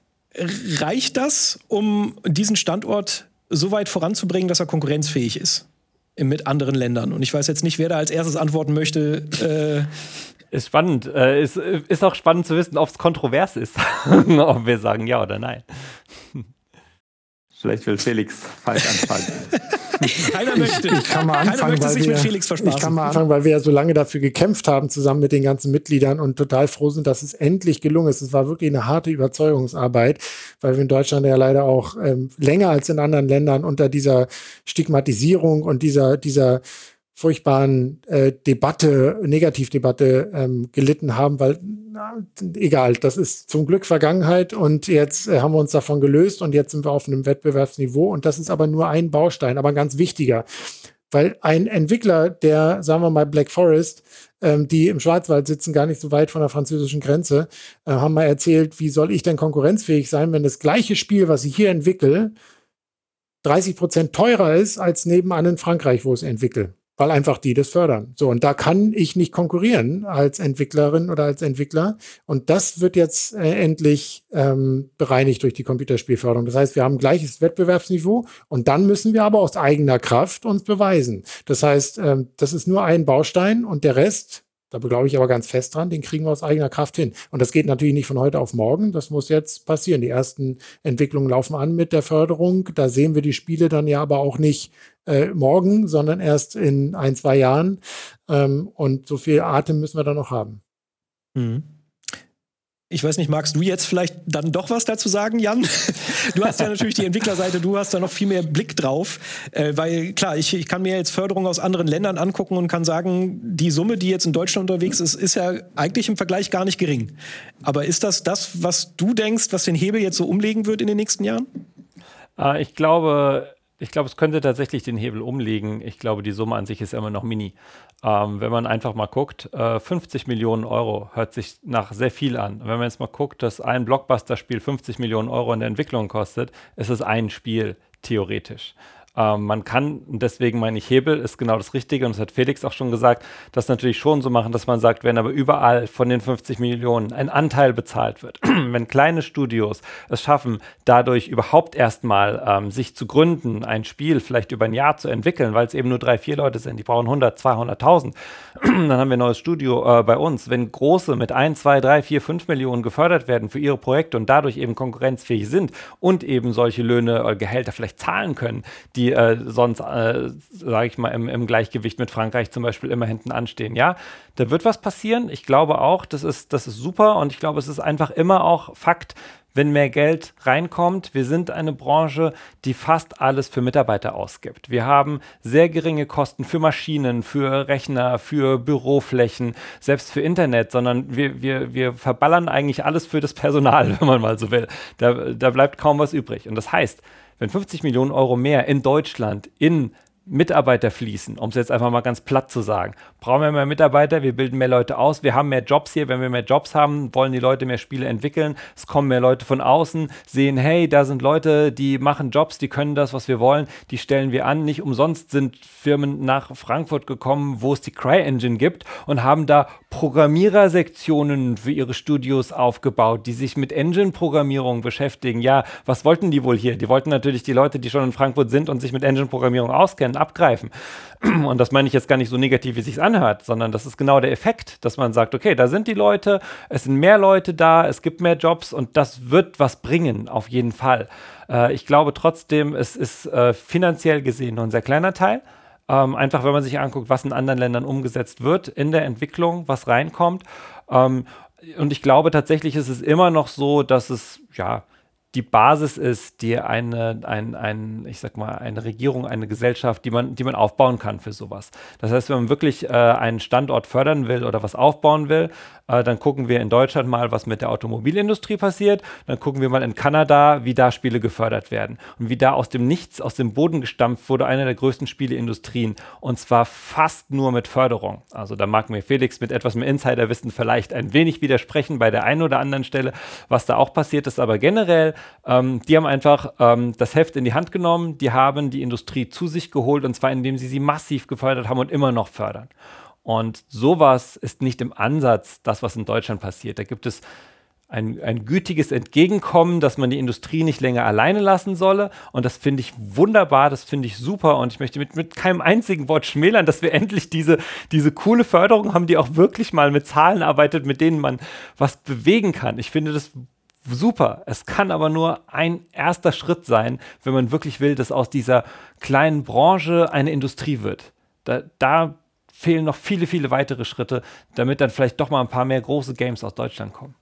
reicht das, um diesen Standort so weit voranzubringen, dass er konkurrenzfähig ist mit anderen Ländern? Und ich weiß jetzt nicht, wer da als erstes antworten möchte. Äh ist spannend. Äh, ist, ist auch spannend zu wissen, ob es kontrovers ist, <laughs> ob wir sagen ja oder nein. Vielleicht will Felix falsch anfangen. <laughs> Keiner möchte, ich kann mal anfangen, möchte sich wir, mit Felix verspaßen. Ich kann mal anfangen, weil wir ja so lange dafür gekämpft haben, zusammen mit den ganzen Mitgliedern und total froh sind, dass es endlich gelungen ist. Es war wirklich eine harte Überzeugungsarbeit, weil wir in Deutschland ja leider auch ähm, länger als in anderen Ländern unter dieser Stigmatisierung und dieser, dieser furchtbaren äh, Debatte, Negativdebatte ähm, gelitten haben, weil na, egal, das ist zum Glück Vergangenheit und jetzt äh, haben wir uns davon gelöst und jetzt sind wir auf einem Wettbewerbsniveau und das ist aber nur ein Baustein, aber ein ganz wichtiger, weil ein Entwickler, der, sagen wir mal, Black Forest, ähm, die im Schwarzwald sitzen, gar nicht so weit von der französischen Grenze, äh, haben mal erzählt, wie soll ich denn konkurrenzfähig sein, wenn das gleiche Spiel, was ich hier entwickle, 30 Prozent teurer ist als nebenan in Frankreich, wo es entwickle weil einfach die das fördern. So, und da kann ich nicht konkurrieren als Entwicklerin oder als Entwickler. Und das wird jetzt äh, endlich ähm, bereinigt durch die Computerspielförderung. Das heißt, wir haben gleiches Wettbewerbsniveau und dann müssen wir aber aus eigener Kraft uns beweisen. Das heißt, ähm, das ist nur ein Baustein und der Rest Da glaube ich aber ganz fest dran, den kriegen wir aus eigener Kraft hin. Und das geht natürlich nicht von heute auf morgen. Das muss jetzt passieren. Die ersten Entwicklungen laufen an mit der Förderung. Da sehen wir die Spiele dann ja aber auch nicht äh, morgen, sondern erst in ein, zwei Jahren. Ähm, und so viel Atem müssen wir dann noch haben. Mhm. Ich weiß nicht, magst du jetzt vielleicht dann doch was dazu sagen, Jan? Du hast ja natürlich die Entwicklerseite, du hast da noch viel mehr Blick drauf. Äh, weil klar, ich, ich kann mir jetzt Förderung aus anderen Ländern angucken und kann sagen, die Summe, die jetzt in Deutschland unterwegs ist, ist ja eigentlich im Vergleich gar nicht gering. Aber ist das das, was du denkst, was den Hebel jetzt so umlegen wird in den nächsten Jahren? Äh, ich glaube, ich glaube, es könnte tatsächlich den Hebel umlegen. Ich glaube, die Summe an sich ist immer noch mini. Ähm, wenn man einfach mal guckt, äh, 50 Millionen Euro hört sich nach sehr viel an. Wenn man jetzt mal guckt, dass ein Blockbuster-Spiel 50 Millionen Euro in der Entwicklung kostet, ist es ein Spiel theoretisch. Ähm, man kann, deswegen meine ich, Hebel ist genau das Richtige und das hat Felix auch schon gesagt, das natürlich schon so machen, dass man sagt, wenn aber überall von den 50 Millionen ein Anteil bezahlt wird, <clears throat> wenn kleine Studios es schaffen, dadurch überhaupt erstmal ähm, sich zu gründen, ein Spiel vielleicht über ein Jahr zu entwickeln, weil es eben nur drei, vier Leute sind, die brauchen 100, 200.000, <clears throat> dann haben wir ein neues Studio äh, bei uns. Wenn große mit 1, 2, 3, 4, 5 Millionen gefördert werden für ihre Projekte und dadurch eben konkurrenzfähig sind und eben solche Löhne oder Gehälter vielleicht zahlen können, die die äh, sonst, äh, sage ich mal, im, im, Gleichgewicht mit Frankreich zum Beispiel immer hinten anstehen. Ja, da wird was passieren. Ich glaube auch, das ist, das ist super und ich glaube, es ist einfach immer auch Fakt, wenn mehr Geld reinkommt. Wir sind eine Branche, die fast alles für Mitarbeiter ausgibt. Wir haben sehr geringe Kosten für Maschinen, für Rechner, für Büroflächen, selbst für Internet, sondern wir, wir, wir verballern eigentlich alles für das Personal, <laughs> wenn man mal so will. Da, da bleibt kaum was übrig. Und das heißt, wenn 50 Millionen Euro mehr in Deutschland in Mitarbeiter fließen, um es jetzt einfach mal ganz platt zu sagen. Brauchen wir mehr Mitarbeiter, wir bilden mehr Leute aus, wir haben mehr Jobs hier. Wenn wir mehr Jobs haben, wollen die Leute mehr Spiele entwickeln. Es kommen mehr Leute von außen, sehen, hey, da sind Leute, die machen Jobs, die können das, was wir wollen, die stellen wir an. Nicht umsonst sind Firmen nach Frankfurt gekommen, wo es die CryEngine gibt und haben da Programmierersektionen für ihre Studios aufgebaut, die sich mit Engine-Programmierung beschäftigen. Ja, was wollten die wohl hier? Die wollten natürlich die Leute, die schon in Frankfurt sind und sich mit Engine-Programmierung auskennen, abgreifen. <clears throat> Und das meine ich jetzt gar nicht so negativ, wie es sich anhört, sondern das ist genau der Effekt, dass man sagt, okay, da sind die Leute, es sind mehr Leute da, es gibt mehr Jobs und das wird was bringen, auf jeden Fall. Äh, ich glaube trotzdem, es ist äh, finanziell gesehen nur ein sehr kleiner Teil. Ähm, einfach, wenn man sich anguckt, was in anderen Ländern umgesetzt wird in der Entwicklung, was reinkommt. Ähm, und ich glaube tatsächlich ist es immer noch so, dass es, ja, die Basis ist, die eine, ein, ein, ich sag mal, eine Regierung, eine Gesellschaft, die man, die man aufbauen kann für sowas. Das heißt, wenn man wirklich äh, einen Standort fördern will oder was aufbauen will, äh, dann gucken wir in Deutschland mal, was mit der Automobilindustrie passiert. Dann gucken wir mal in Kanada, wie da Spiele gefördert werden. Und wie da aus dem Nichts, aus dem Boden gestampft wurde, eine der größten Spieleindustrien. Und zwar fast nur mit Förderung. Also da mag mir Felix mit etwas mehr Insiderwissen vielleicht ein wenig widersprechen bei der einen oder anderen Stelle, was da auch passiert ist. Aber generell, ähm, die haben einfach ähm, das Heft in die Hand genommen. Die haben die Industrie zu sich geholt. Und zwar indem sie sie massiv gefördert haben und immer noch fördern. Und sowas ist nicht im Ansatz das, was in Deutschland passiert. Da gibt es ein, ein gütiges Entgegenkommen, dass man die Industrie nicht länger alleine lassen solle. Und das finde ich wunderbar, das finde ich super. Und ich möchte mit, mit keinem einzigen Wort schmälern, dass wir <laughs> endlich diese, diese coole Förderung haben, die auch wirklich mal mit Zahlen arbeitet, mit denen man was bewegen kann. Ich finde das super. Es kann aber nur ein erster Schritt sein, wenn man wirklich will, dass aus dieser kleinen Branche eine Industrie wird. Da, da fehlen noch viele, viele weitere Schritte, damit dann vielleicht doch mal ein paar mehr große Games aus Deutschland kommen.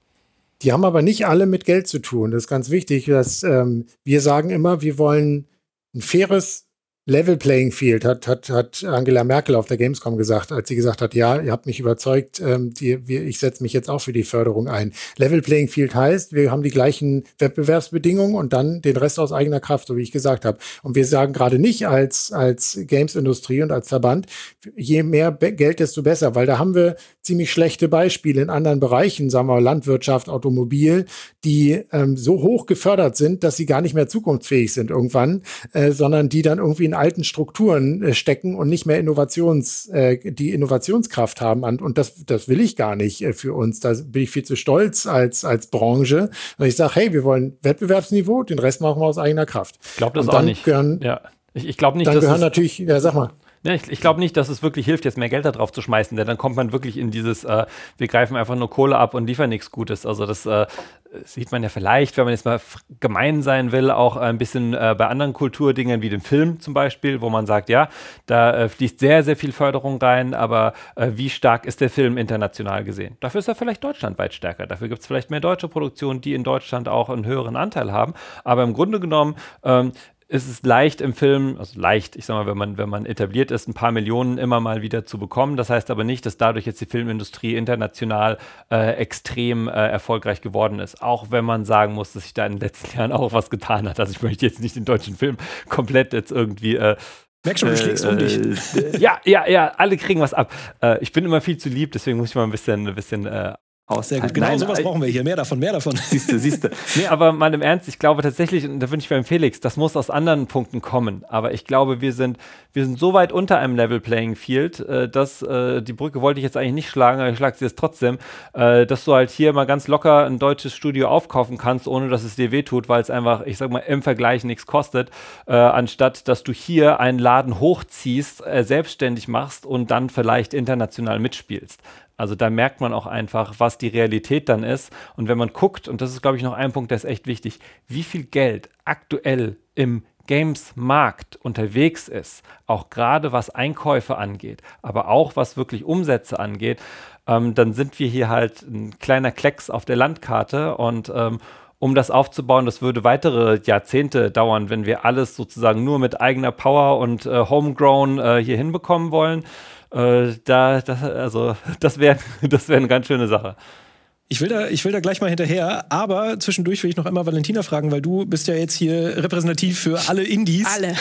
Die haben aber nicht alle mit Geld zu tun. Das ist ganz wichtig, dass ähm, wir sagen immer, wir wollen ein faires Level Playing Field hat, hat, hat Angela Merkel auf der Gamescom gesagt, als sie gesagt hat, ja, ihr habt mich überzeugt, ähm, die, wir, ich setze mich jetzt auch für die Förderung ein. Level Playing Field heißt, wir haben die gleichen Wettbewerbsbedingungen und dann den Rest aus eigener Kraft, so wie ich gesagt habe. Und wir sagen gerade nicht als, als Games-Industrie und als Verband, je mehr Geld, desto besser, weil da haben wir ziemlich schlechte Beispiele in anderen Bereichen, sagen wir Landwirtschaft, Automobil, die ähm, so hoch gefördert sind, dass sie gar nicht mehr zukunftsfähig sind irgendwann, äh, sondern die dann irgendwie in alten Strukturen äh, stecken und nicht mehr Innovations, äh, die Innovationskraft haben. Und das, das will ich gar nicht äh, für uns. Da bin ich viel zu stolz als, als Branche. Und ich sage, hey, wir wollen Wettbewerbsniveau, den Rest machen wir aus eigener Kraft. Ich glaube das auch nicht. Gehören, ja. Ich, ich glaube nicht, dann gehören natürlich, ja, sag mal. Ja, ich, ich glaube nicht, dass es wirklich hilft, jetzt mehr Geld da drauf zu schmeißen, denn dann kommt man wirklich in dieses, äh, wir greifen einfach nur Kohle ab und liefern nichts Gutes. Also das äh, sieht man ja vielleicht, wenn man jetzt mal gemein sein will, auch ein bisschen äh, bei anderen Kulturdingen wie dem Film zum Beispiel, wo man sagt, ja, da äh, fließt sehr, sehr viel Förderung rein, aber äh, wie stark ist der Film international gesehen? Dafür ist er vielleicht deutschlandweit stärker. Dafür gibt es vielleicht mehr deutsche Produktionen, die in Deutschland auch einen höheren Anteil haben. Aber im Grunde genommen ähm, ist es leicht im Film, also leicht, ich sag mal, wenn man, wenn man etabliert ist, ein paar Millionen immer mal wieder zu bekommen. Das heißt aber nicht, dass dadurch jetzt die Filmindustrie international äh, extrem äh, erfolgreich geworden ist. Auch wenn man sagen muss, dass sich da in den letzten Jahren auch was getan hat. Also ich möchte jetzt nicht den deutschen Film komplett jetzt irgendwie äh, Merk schon, du schlägst um dich. Äh, ja, ja, ja, alle kriegen was ab. Äh, ich bin immer viel zu lieb, deswegen muss ich mal ein bisschen, ein bisschen äh, aus. Sehr gut, genau Nein, sowas brauchen wir hier. Mehr davon, mehr davon. Siehst du, siehst du. <laughs> Nee, aber mal im Ernst, ich glaube tatsächlich, und da wünsche ich beim Felix, das muss aus anderen Punkten kommen. Aber ich glaube, wir sind, wir sind so weit unter einem Level Playing Field, äh, dass äh, die Brücke wollte ich jetzt eigentlich nicht schlagen, aber ich schlage sie jetzt trotzdem, äh, dass du halt hier mal ganz locker ein deutsches Studio aufkaufen kannst, ohne dass es dir wehtut, weil es einfach, ich sag mal, im Vergleich nichts kostet, äh, anstatt dass du hier einen Laden hochziehst, äh, selbstständig machst und dann vielleicht international mitspielst. Also da merkt man auch einfach, was die Realität dann ist. Und wenn man guckt, und das ist, glaube ich, noch ein Punkt, der ist echt wichtig, wie viel Geld aktuell im Games-Markt unterwegs ist, auch gerade was Einkäufe angeht, aber auch was wirklich Umsätze angeht, ähm, dann sind wir hier halt ein kleiner Klecks auf der Landkarte und ähm, um das aufzubauen, das würde weitere Jahrzehnte dauern, wenn wir alles sozusagen nur mit eigener Power und äh, Homegrown äh, hier hinbekommen wollen. Äh, da, das, also, <laughs> das wäre <laughs> das wär eine ganz schöne Sache. Ich will, da, ich will da gleich mal hinterher, aber zwischendurch will ich noch einmal Valentina fragen, weil du bist ja jetzt hier repräsentativ für alle Indies. Alle.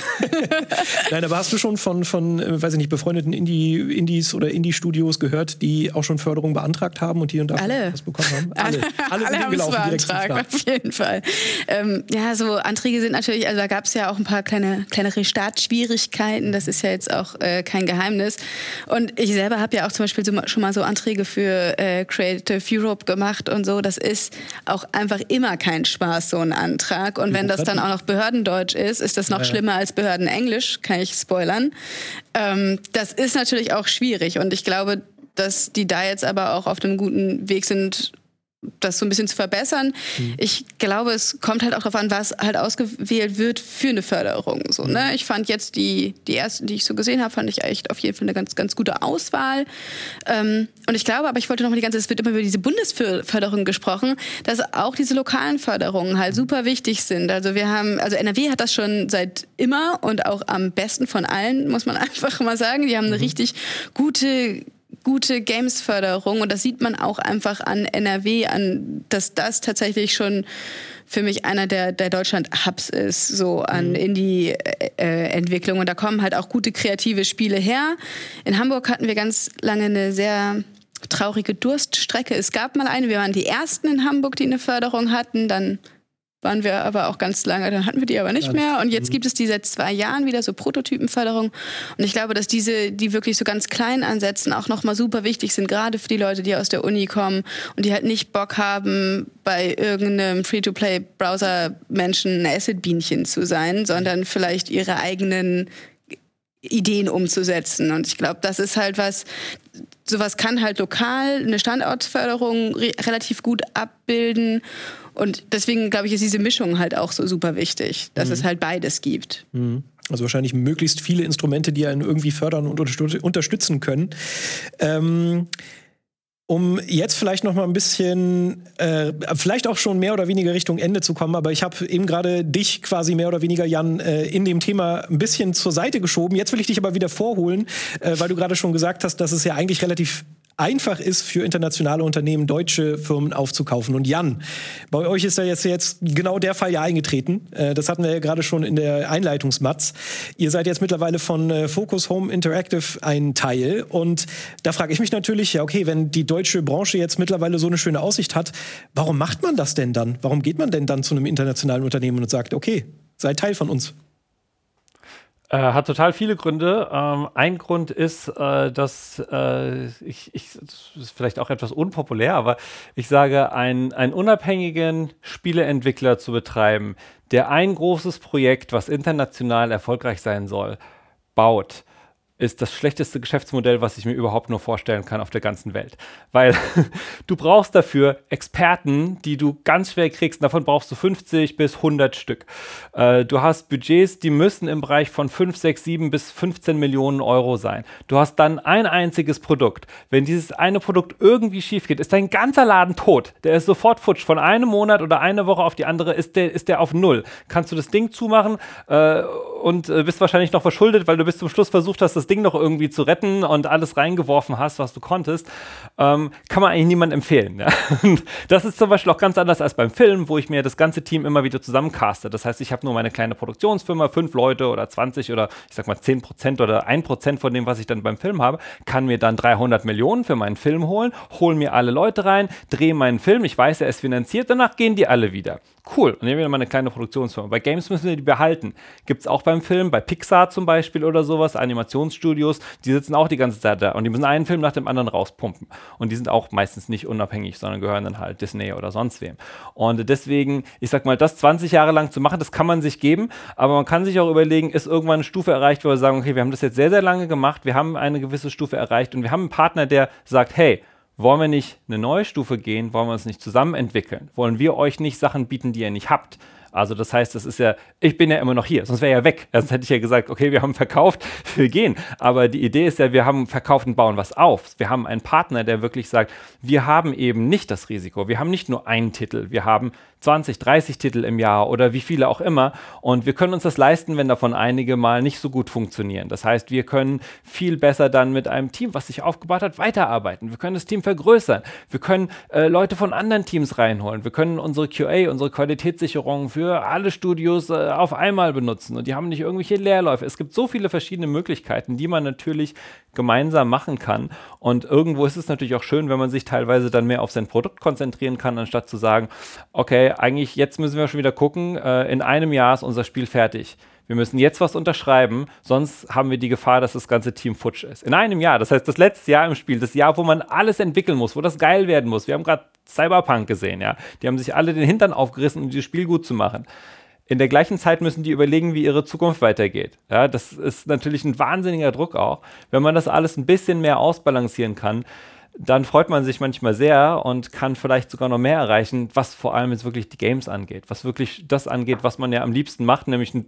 <laughs> Nein, aber hast du schon von, von äh, weiß ich nicht, befreundeten Indie, Indies oder Indie-Studios gehört, die auch schon Förderung beantragt haben und hier und da alle. was bekommen haben? <laughs> Alle. Alle, alle haben es beantragt, auf jeden Fall. Ähm, ja, so Anträge sind natürlich, also da gab es ja auch ein paar kleine, kleinere Startschwierigkeiten, das ist ja jetzt auch äh, kein Geheimnis. Und ich selber habe ja auch zum Beispiel so, schon mal so Anträge für äh, Creative Europe gemacht und so. Das ist auch einfach immer kein Spaß, so ein Antrag. Und wenn das dann auch noch Behördendeutsch ist, ist das noch ja, schlimmer als Behördenenglisch, kann ich spoilern. Ähm, das ist natürlich auch schwierig. Und ich glaube, dass die da jetzt aber auch auf einem guten Weg sind, das so ein bisschen zu verbessern. Mhm. Ich glaube, es kommt halt auch darauf an, was halt ausgewählt wird für eine Förderung. So, ne? Mhm. Ich fand jetzt die, die ersten, die ich so gesehen habe, fand ich echt auf jeden Fall eine ganz, ganz gute Auswahl. Ähm, und ich glaube, aber ich wollte noch mal die ganze, es wird immer über diese Bundesförderung gesprochen, dass auch diese lokalen Förderungen halt super wichtig sind. Also wir haben, also NRW hat das schon seit immer und auch am besten von allen, muss man <laughs> einfach mal sagen. Die haben eine mhm. richtig gute gute Games-Förderung und das sieht man auch einfach an NRW, an, dass das tatsächlich schon für mich einer der, der Deutschland-Hubs ist, so an mhm. Indie-Entwicklung. Und da kommen halt auch gute kreative Spiele her. In Hamburg hatten wir ganz lange eine sehr traurige Durststrecke. Es gab mal eine, wir waren die ersten in Hamburg, die eine Förderung hatten. Dann waren wir aber auch ganz lange, dann hatten wir die aber nicht mehr. Und jetzt mhm. gibt es die seit zwei Jahren wieder so Prototypenförderung. Und ich glaube, dass diese, die wirklich so ganz klein ansetzen, auch nochmal super wichtig sind, gerade für die Leute, die aus der Uni kommen und die halt nicht Bock haben, bei irgendeinem Free-to-Play-Browser-Menschen ein Acid-Bienchen zu sein, sondern vielleicht ihre eigenen Ideen umzusetzen. Und ich glaube, das ist halt was, sowas kann halt lokal eine Standortförderung re relativ gut abbilden. Und deswegen, glaube ich, ist diese Mischung halt auch so super wichtig, dass mhm. es halt beides gibt. Mhm. Also wahrscheinlich möglichst viele Instrumente, die einen irgendwie fördern und unterstützen können. Ähm, um jetzt vielleicht noch mal ein bisschen, äh, vielleicht auch schon mehr oder weniger Richtung Ende zu kommen, aber ich habe eben gerade dich quasi mehr oder weniger, Jan, äh, in dem Thema ein bisschen zur Seite geschoben. Jetzt will ich dich aber wieder vorholen, äh, weil du gerade schon gesagt hast, dass es ja eigentlich relativ einfach ist für internationale Unternehmen, deutsche Firmen aufzukaufen. Und Jan, bei euch ist da jetzt, jetzt genau der Fall ja eingetreten. Äh, das hatten wir ja gerade schon in der Einleitungsmatz. Ihr seid jetzt mittlerweile von äh, Focus Home Interactive ein Teil. Und da frage ich mich natürlich, ja, okay, wenn die deutsche Branche jetzt mittlerweile so eine schöne Aussicht hat, warum macht man das denn dann? Warum geht man denn dann zu einem internationalen Unternehmen und sagt, okay, seid Teil von uns? Äh, hat total viele Gründe. Ähm, ein Grund ist, äh, dass äh, ich, ich, das ist vielleicht auch etwas unpopulär, aber ich sage, ein, einen unabhängigen Spieleentwickler zu betreiben, der ein großes Projekt, was international erfolgreich sein soll, baut, ist das schlechteste Geschäftsmodell, was ich mir überhaupt nur vorstellen kann auf der ganzen Welt. Weil <laughs> du brauchst dafür Experten, die du ganz schwer kriegst. Davon brauchst du 50 bis 100 Stück. Äh, du hast Budgets, die müssen im Bereich von 5, 6, 7 bis 15 Millionen Euro sein. Du hast dann ein einziges Produkt. Wenn dieses eine Produkt irgendwie schief geht, ist dein ganzer Laden tot. Der ist sofort futsch. Von einem Monat oder eine Woche auf die andere ist der, ist der auf Null. Kannst du das Ding zumachen äh, und äh, bist wahrscheinlich noch verschuldet, weil du bis zum Schluss versucht hast, das Ding noch irgendwie zu retten und alles reingeworfen hast, was du konntest, ähm, kann man eigentlich niemand empfehlen. Ja? das ist zum Beispiel auch ganz anders als beim Film, wo ich mir das ganze Team immer wieder zusammencaste. Das heißt, ich habe nur meine kleine Produktionsfirma, fünf Leute oder 20 oder ich sag mal 10 Prozent oder 1 Prozent von dem, was ich dann beim Film habe, kann mir dann 300 Millionen für meinen Film holen, hole mir alle Leute rein, drehe meinen Film, ich weiß, er ist finanziert, danach gehen die alle wieder. Cool. Und nehmen wir mal eine kleine Produktionsfirma. Bei Games müssen wir die behalten. Gibt es auch beim Film, bei Pixar zum Beispiel oder sowas, Animationsstudios, die sitzen auch die ganze Zeit da und die müssen einen Film nach dem anderen rauspumpen. Und die sind auch meistens nicht unabhängig, sondern gehören dann halt Disney oder sonst wem. Und deswegen, ich sag mal, das 20 Jahre lang zu machen, das kann man sich geben, aber man kann sich auch überlegen, ist irgendwann eine Stufe erreicht, wo wir sagen, okay, wir haben das jetzt sehr, sehr lange gemacht, wir haben eine gewisse Stufe erreicht und wir haben einen Partner, der sagt, hey, wollen wir nicht eine neue Stufe gehen? Wollen wir uns nicht zusammen entwickeln? Wollen wir euch nicht Sachen bieten, die ihr nicht habt? Also das heißt, das ist ja, ich bin ja immer noch hier, sonst wäre ja weg. Sonst hätte ich ja gesagt, okay, wir haben verkauft, <laughs> wir gehen. Aber die Idee ist ja, wir haben verkauft und bauen was auf. Wir haben einen Partner, der wirklich sagt, wir haben eben nicht das Risiko. Wir haben nicht nur einen Titel, wir haben 20, 30 Titel im Jahr oder wie viele auch immer. Und wir können uns das leisten, wenn davon einige mal nicht so gut funktionieren. Das heißt, wir können viel besser dann mit einem Team, was sich aufgebaut hat, weiterarbeiten. Wir können das Team vergrößern. Wir können äh, Leute von anderen Teams reinholen. Wir können unsere QA, unsere Qualitätssicherung für alle Studios äh, auf einmal benutzen. Und die haben nicht irgendwelche Leerläufe. Es gibt so viele verschiedene Möglichkeiten, die man natürlich gemeinsam machen kann. Und irgendwo ist es natürlich auch schön, wenn man sich teilweise dann mehr auf sein Produkt konzentrieren kann, anstatt zu sagen, okay, eigentlich jetzt müssen wir schon wieder gucken, äh, in einem Jahr ist unser Spiel fertig. Wir müssen jetzt was unterschreiben, sonst haben wir die Gefahr, dass das ganze Team futsch ist. In einem Jahr, das heißt das letzte Jahr im Spiel, das Jahr, wo man alles entwickeln muss, wo das geil werden muss. Wir haben gerade Cyberpunk gesehen, ja. Die haben sich alle den Hintern aufgerissen, um dieses Spiel gut zu machen. In der gleichen Zeit müssen die überlegen, wie ihre Zukunft weitergeht. Ja, das ist natürlich ein wahnsinniger Druck auch. Wenn man das alles ein bisschen mehr ausbalancieren kann, dann freut man sich manchmal sehr und kann vielleicht sogar noch mehr erreichen, was vor allem jetzt wirklich die Games angeht, was wirklich das angeht, was man ja am liebsten macht, nämlich ein,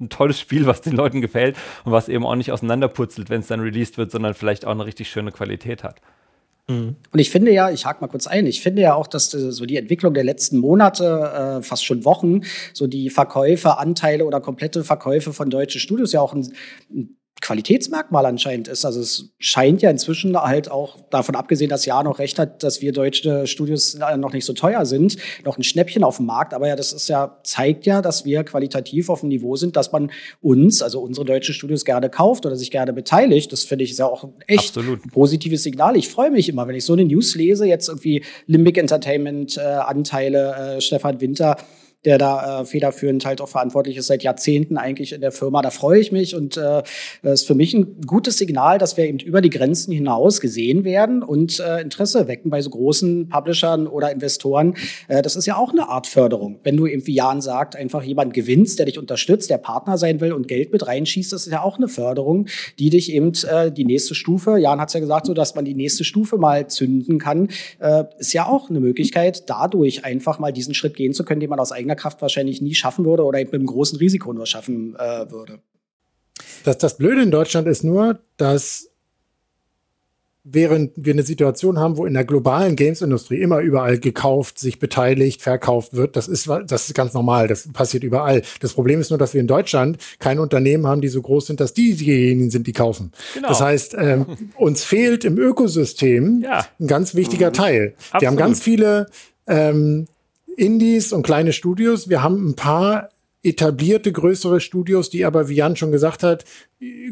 ein tolles Spiel, was den Leuten gefällt und was eben auch nicht auseinanderputzelt, wenn es dann released wird, sondern vielleicht auch eine richtig schöne Qualität hat. Mhm. Und ich finde ja, ich hake mal kurz ein, ich finde ja auch, dass äh, so die Entwicklung der letzten Monate, äh, fast schon Wochen, so die Verkäufe, Anteile oder komplette Verkäufe von deutschen Studios ja auch ein, ein Qualitätsmerkmal anscheinend ist. Also es scheint ja inzwischen halt auch davon abgesehen, dass Ja noch recht hat, dass wir deutsche Studios noch nicht so teuer sind, noch ein Schnäppchen auf dem Markt. Aber ja, das ist ja, zeigt ja, dass wir qualitativ auf dem Niveau sind, dass man uns, also unsere deutschen Studios gerne kauft oder sich gerne beteiligt. Das finde ich ist ja auch ein echt Absolut. positives Signal. Ich freue mich immer, wenn ich so eine News lese, jetzt irgendwie Limbic Entertainment, äh, Anteile, äh, Stefan Winter, der da äh, federführend halt auch verantwortlich ist seit Jahrzehnten eigentlich in der Firma. Da freue ich mich und äh, ist für mich ein gutes Signal, dass wir eben über die Grenzen hinaus gesehen werden und äh, Interesse wecken bei so großen Publishern oder Investoren. Äh, das ist ja auch eine Art Förderung. Wenn du eben wie Jan sagt, einfach jemand gewinnst, der dich unterstützt, der Partner sein will und Geld mit reinschießt, das ist ja auch eine Förderung, die dich eben äh, die nächste Stufe, Jan hat es ja gesagt, so dass man die nächste Stufe mal zünden kann, äh, ist ja auch eine Möglichkeit, dadurch einfach mal diesen Schritt gehen zu können, den man aus eigener eigener Kraft wahrscheinlich nie schaffen würde oder mit einem großen Risiko nur schaffen äh, würde. Das, das Blöde in Deutschland ist nur, dass während wir eine Situation haben, wo in der globalen Games-Industrie immer überall gekauft, sich beteiligt, verkauft wird, das ist, das ist ganz normal, das passiert überall. Das Problem ist nur, dass wir in Deutschland keine Unternehmen haben, die so groß sind, dass die diejenigen sind, die kaufen. Genau. Das heißt, ähm, <laughs> uns fehlt im Ökosystem ja. ein ganz wichtiger mhm. Teil. Absolut. Wir haben ganz viele ähm, Indies und kleine Studios. Wir haben ein paar etablierte größere Studios, die aber, wie Jan schon gesagt hat,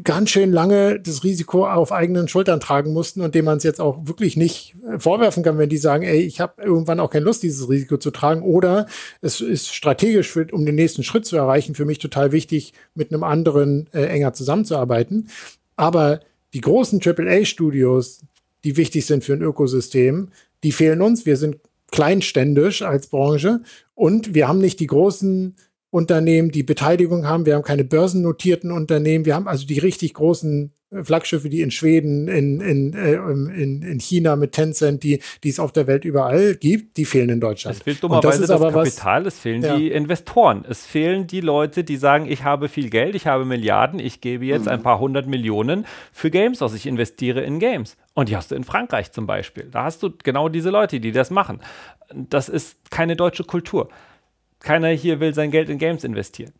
ganz schön lange das Risiko auf eigenen Schultern tragen mussten und dem man es jetzt auch wirklich nicht vorwerfen kann, wenn die sagen, ey, ich habe irgendwann auch keine Lust, dieses Risiko zu tragen. Oder es ist strategisch, für, um den nächsten Schritt zu erreichen, für mich total wichtig, mit einem anderen äh, enger zusammenzuarbeiten. Aber die großen AAA-Studios, die wichtig sind für ein Ökosystem, die fehlen uns. Wir sind kleinständisch als Branche und wir haben nicht die großen Unternehmen, die Beteiligung haben. Wir haben keine börsennotierten Unternehmen. Wir haben also die richtig großen Flaggschiffe, die in Schweden, in, in, äh, in, in China mit Tencent, die, die es auf der Welt überall gibt, die fehlen in Deutschland. Es fehlt dummerweise das, das Kapital, was, es fehlen ja. die Investoren, es fehlen die Leute, die sagen, ich habe viel Geld, ich habe Milliarden, ich gebe jetzt mhm. ein paar hundert Millionen für Games aus, ich investiere in Games. Und die hast du in Frankreich zum Beispiel. Da hast du genau diese Leute, die das machen. Das ist keine deutsche Kultur. Keiner hier will sein Geld in Games investieren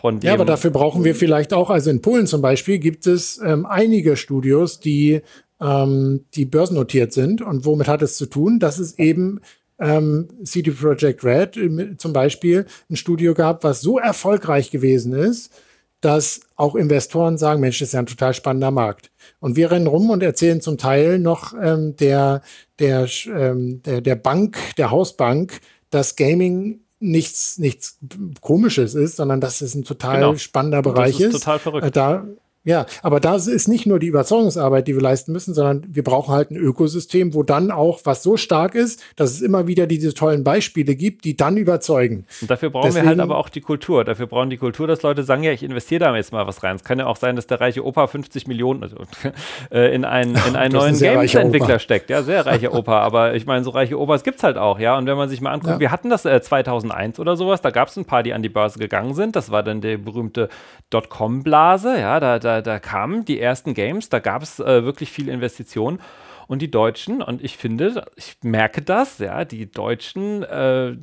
von dem. Ja, aber dafür brauchen wir vielleicht auch, also in Polen zum Beispiel gibt es ähm, einige Studios, die, ähm, die börsennotiert sind. Und womit hat es zu tun? Das ist eben ähm, CD Projekt Red äh, zum Beispiel ein Studio gab, was so erfolgreich gewesen ist, dass auch Investoren sagen, Mensch, das ist ja ein total spannender Markt. Und wir rennen rum und erzählen zum Teil noch ähm, der, der, ähm, der, der Bank, der Hausbank, dass Gaming nichts, nichts Komisches ist, sondern dass es ein total genau. spannender Bereich das ist. ist. Total verrückt. Äh, da, ja, aber da ist nicht nur die Überzeugungsarbeit, die wir leisten müssen, sondern wir brauchen halt ein Ökosystem, wo dann auch was so stark ist, dass es immer wieder diese tollen Beispiele gibt, die dann überzeugen. Und dafür brauchen Deswegen, wir halt aber auch die Kultur. Dafür brauchen die Kultur, dass Leute sagen, ja, ich investiere da jetzt mal was rein. Es kann ja auch sein, dass der reiche Opa 50 Millionen also, <laughs> äh, in einen, in einen <laughs> neuen Games-Entwickler steckt. Ja, sehr reicher Opa. aber ich meine, so reiche Opas gibt es halt auch, ja. Und wenn man sich mal anguckt, ja. wir hatten das äh, 2001 oder sowas, da gab es ein paar, die an die Börse gegangen sind. Das war dann die berühmte Dotcom-Blase, ja, da, da, da kamen die ersten Games, da gab es äh, wirklich viel Investitionen. Und die Deutschen, und ich finde, ich merke das, ja, die Deutschen, äh,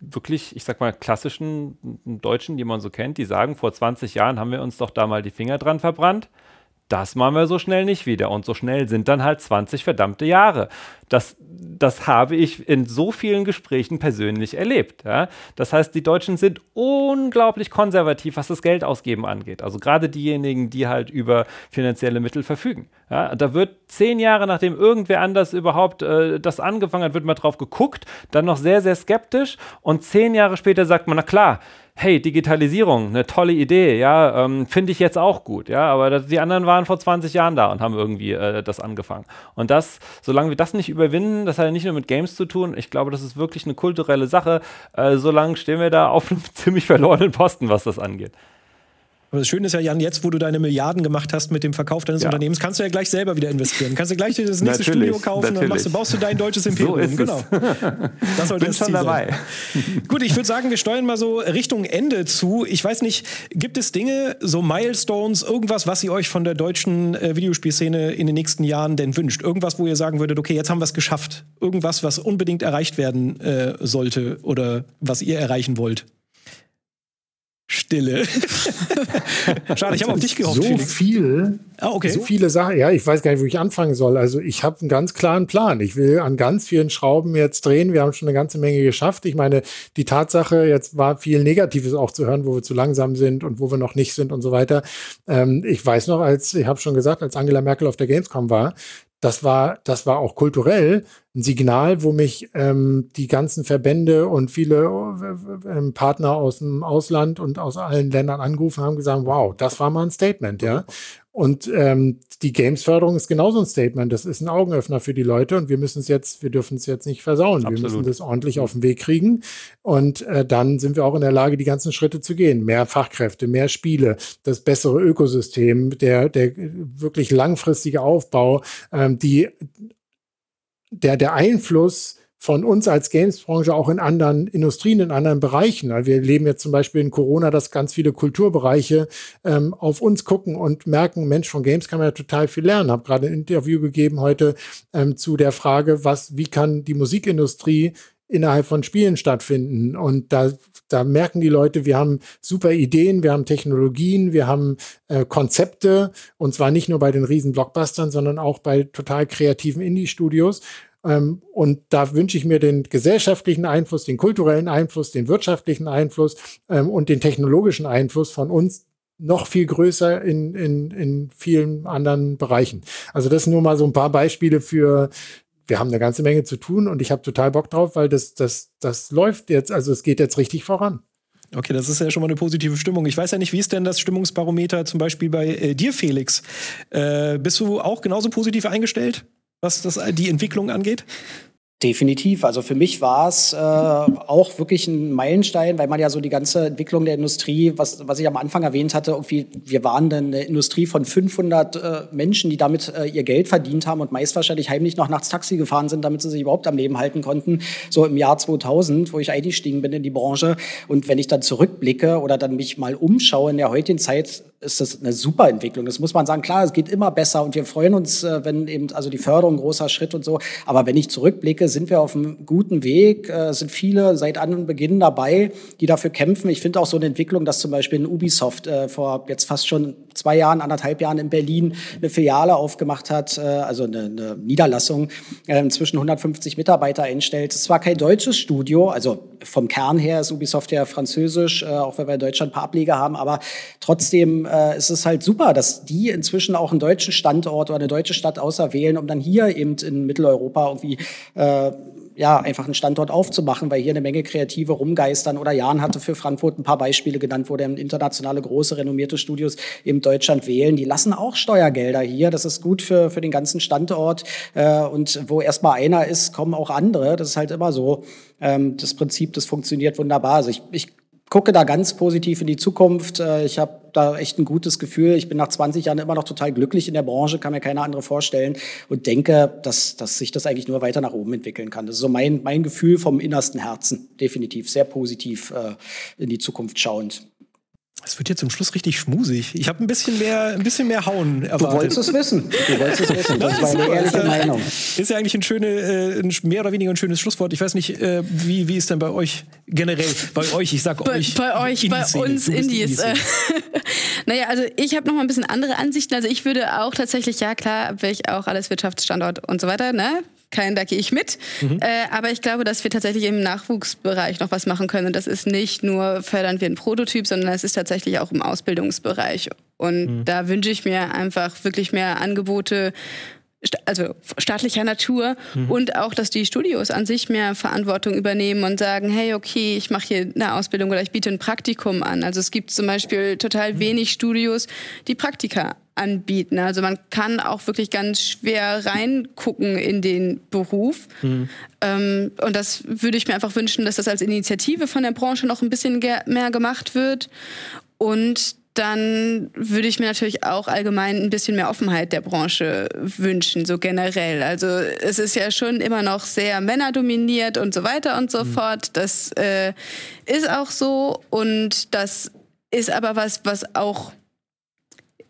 wirklich, ich sag mal, klassischen Deutschen, die man so kennt, die sagen, vor 20 Jahren haben wir uns doch da mal die Finger dran verbrannt das machen wir so schnell nicht wieder. Und so schnell sind dann halt 20 verdammte Jahre. Das, das habe ich in so vielen Gesprächen persönlich erlebt. Ja? Das heißt, die Deutschen sind unglaublich konservativ, was das Geld ausgeben angeht. Also gerade diejenigen, die halt über finanzielle Mittel verfügen. Ja? Da wird zehn Jahre, nachdem irgendwer anders überhaupt äh, das angefangen hat, wird mal drauf geguckt, dann noch sehr, sehr skeptisch. Und zehn Jahre später sagt man, na klar, hey, Digitalisierung, eine tolle Idee, ja, ähm, finde ich jetzt auch gut, ja, aber das, die anderen waren vor 20 Jahren da und haben irgendwie äh, das angefangen. Und das, solange wir das nicht überwinden, das hat ja nicht nur mit Games zu tun, ich glaube, das ist wirklich eine kulturelle Sache, äh, solange stehen wir da auf einem <laughs> ziemlich verlorenen Posten, was das angeht. Aber das Schöne ist ja, Jan, jetzt, wo du deine Milliarden gemacht hast mit dem Verkauf deines ja. Unternehmens, kannst du ja gleich selber wieder investieren. Kannst du gleich das nächste Studio kaufen und machst, baust du dein deutsches Imperium. So genau. Das sollte Bin das schon dabei. Sein. Gut, ich würde sagen, wir steuern mal so Richtung Ende zu. Ich weiß nicht, gibt es Dinge, so Milestones, irgendwas, was ihr euch von der deutschen äh, Videospielszene in den nächsten Jahren denn wünscht? Irgendwas, wo ihr sagen würdet, okay, jetzt haben wir es geschafft. Irgendwas, was unbedingt erreicht werden äh, sollte oder was ihr erreichen wollt? Stille. <laughs> Schade, ich habe auf dich gehofft. So Felix. viel, ah, okay. so viele Sachen. Ja, ich weiß gar nicht, wo ich anfangen soll. Also ich habe einen ganz klaren Plan. Ich will an ganz vielen Schrauben jetzt drehen. Wir haben schon eine ganze Menge geschafft. Ich meine, die Tatsache, jetzt war viel Negatives auch zu hören, wo wir zu langsam sind und wo wir noch nicht sind und so weiter. Ähm, ich weiß noch, als ich habe schon gesagt, als Angela Merkel auf der Gamescom war, das war, das war auch kulturell ein Signal, wo mich ähm, die ganzen Verbände und viele äh, äh, Partner aus dem Ausland und aus allen Ländern angerufen haben, gesagt, wow, das war mal ein Statement, ja. Und ähm, die Games-Förderung ist genauso ein Statement. Das ist ein Augenöffner für die Leute und wir müssen es jetzt, wir dürfen es jetzt nicht versauen. Absolut. Wir müssen das ordentlich auf den Weg kriegen. Und äh, dann sind wir auch in der Lage, die ganzen Schritte zu gehen. Mehr Fachkräfte, mehr Spiele, das bessere Ökosystem, der, der wirklich langfristige Aufbau, ähm, die, der, der Einfluss von uns als Games-Branche auch in anderen Industrien, in anderen Bereichen. Wir leben jetzt zum Beispiel in Corona, dass ganz viele Kulturbereiche ähm, auf uns gucken und merken, Mensch, von Games kann man ja total viel lernen. Habe gerade ein Interview gegeben heute ähm, zu der Frage, was, wie kann die Musikindustrie innerhalb von Spielen stattfinden. Und da, da merken die Leute, wir haben super Ideen, wir haben Technologien, wir haben äh, Konzepte, und zwar nicht nur bei den riesen Blockbustern, sondern auch bei total kreativen Indie-Studios. Ähm, und da wünsche ich mir den gesellschaftlichen Einfluss, den kulturellen Einfluss, den wirtschaftlichen Einfluss ähm, und den technologischen Einfluss von uns noch viel größer in, in, in vielen anderen Bereichen. Also das sind nur mal so ein paar Beispiele für, wir haben eine ganze Menge zu tun und ich habe total Bock drauf, weil das, das, das läuft jetzt, also es geht jetzt richtig voran. Okay, das ist ja schon mal eine positive Stimmung. Ich weiß ja nicht, wie ist denn das Stimmungsbarometer zum Beispiel bei äh, dir, Felix? Äh, bist du auch genauso positiv eingestellt? was das, die Entwicklung angeht? Definitiv. Also für mich war es äh, auch wirklich ein Meilenstein, weil man ja so die ganze Entwicklung der Industrie, was, was ich am Anfang erwähnt hatte, irgendwie, wir waren eine Industrie von 500 äh, Menschen, die damit äh, ihr Geld verdient haben und meist wahrscheinlich heimlich noch nachts Taxi gefahren sind, damit sie sich überhaupt am Leben halten konnten. So im Jahr 2000, wo ich eingestiegen bin in die Branche. Und wenn ich dann zurückblicke oder dann mich mal umschaue in der heutigen Zeit, ist das eine super Entwicklung. Das muss man sagen. Klar, es geht immer besser und wir freuen uns, äh, wenn eben, also die Förderung großer Schritt und so. Aber wenn ich zurückblicke, sind wir auf einem guten Weg, äh, sind viele seit Anbeginn dabei, die dafür kämpfen. Ich finde auch so eine Entwicklung, dass zum Beispiel in Ubisoft äh, vor jetzt fast schon zwei Jahren, anderthalb Jahren in Berlin eine Filiale aufgemacht hat, äh, also eine, eine Niederlassung, äh, inzwischen 150 Mitarbeiter einstellt. Es war kein deutsches Studio, also vom Kern her ist Ubisoft ja französisch, äh, auch wenn wir in Deutschland ein paar Ableger haben, aber trotzdem äh, ist es halt super, dass die inzwischen auch einen deutschen Standort oder eine deutsche Stadt auserwählen, um dann hier eben in Mitteleuropa irgendwie äh, ja, einfach einen Standort aufzumachen, weil hier eine Menge Kreative rumgeistern. Oder Jan hatte für Frankfurt ein paar Beispiele genannt, wo dann internationale große renommierte Studios eben Deutschland wählen. Die lassen auch Steuergelder hier. Das ist gut für, für den ganzen Standort. Äh, und wo erstmal einer ist, kommen auch andere. Das ist halt immer so. Ähm, das Prinzip, das funktioniert wunderbar. Also ich, ich gucke da ganz positiv in die Zukunft. Äh, ich habe da echt ein gutes Gefühl. Ich bin nach 20 Jahren immer noch total glücklich in der Branche, kann mir keine andere vorstellen und denke, dass, dass sich das eigentlich nur weiter nach oben entwickeln kann. Das ist so mein, mein Gefühl vom innersten Herzen. Definitiv sehr positiv äh, in die Zukunft schauend. Es wird jetzt zum Schluss richtig schmusig. Ich habe ein bisschen mehr, ein bisschen mehr Hauen erwartet. Du wolltest es wissen. Du wolltest es wissen. Das, das <laughs> war eine ehrliche Meinung. Ist ja eigentlich ein schöne, äh, ein mehr oder weniger ein schönes Schlusswort. Ich weiß nicht, äh, wie, wie ist denn bei euch generell? Bei euch, ich sag bei, euch. Bei euch, bei uns Indies. Indie <laughs> naja, also ich habe noch mal ein bisschen andere Ansichten. Also ich würde auch tatsächlich, ja klar, will ich auch alles Wirtschaftsstandort und so weiter, ne? Kein, da gehe ich mit. Mhm. Äh, aber ich glaube, dass wir tatsächlich im Nachwuchsbereich noch was machen können. Und das ist nicht nur fördern wir einen Prototyp, sondern es ist tatsächlich auch im Ausbildungsbereich. Und mhm. da wünsche ich mir einfach wirklich mehr Angebote also staatlicher Natur mhm. und auch, dass die Studios an sich mehr Verantwortung übernehmen und sagen, hey, okay, ich mache hier eine Ausbildung oder ich biete ein Praktikum an. Also es gibt zum Beispiel total mhm. wenig Studios, die Praktika anbieten. Also man kann auch wirklich ganz schwer reingucken in den Beruf. Mhm. Ähm, und das würde ich mir einfach wünschen, dass das als Initiative von der Branche noch ein bisschen mehr gemacht wird. Und dann würde ich mir natürlich auch allgemein ein bisschen mehr Offenheit der Branche wünschen, so generell. Also es ist ja schon immer noch sehr männerdominiert und so weiter und so mhm. fort. Das äh, ist auch so und das ist aber was, was auch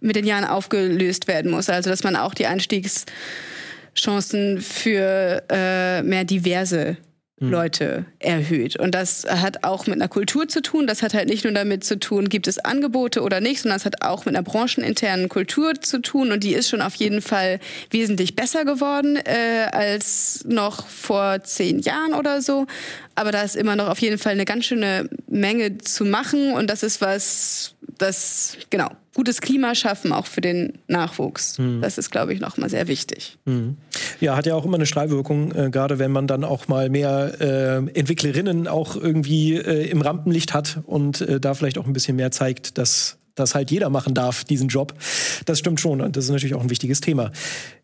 mit den Jahren aufgelöst werden muss. Also dass man auch die Einstiegschancen für äh, mehr diverse hm. Leute erhöht. Und das hat auch mit einer Kultur zu tun. Das hat halt nicht nur damit zu tun, gibt es Angebote oder nicht, sondern es hat auch mit einer brancheninternen Kultur zu tun. Und die ist schon auf jeden Fall wesentlich besser geworden äh, als noch vor zehn Jahren oder so. Aber da ist immer noch auf jeden Fall eine ganz schöne Menge zu machen. Und das ist was, das, genau, gutes Klima schaffen, auch für den Nachwuchs. Mhm. Das ist, glaube ich, nochmal sehr wichtig. Mhm. Ja, hat ja auch immer eine Strahlwirkung, äh, gerade wenn man dann auch mal mehr äh, Entwicklerinnen auch irgendwie äh, im Rampenlicht hat und äh, da vielleicht auch ein bisschen mehr zeigt, dass das halt jeder machen darf, diesen Job. Das stimmt schon und das ist natürlich auch ein wichtiges Thema.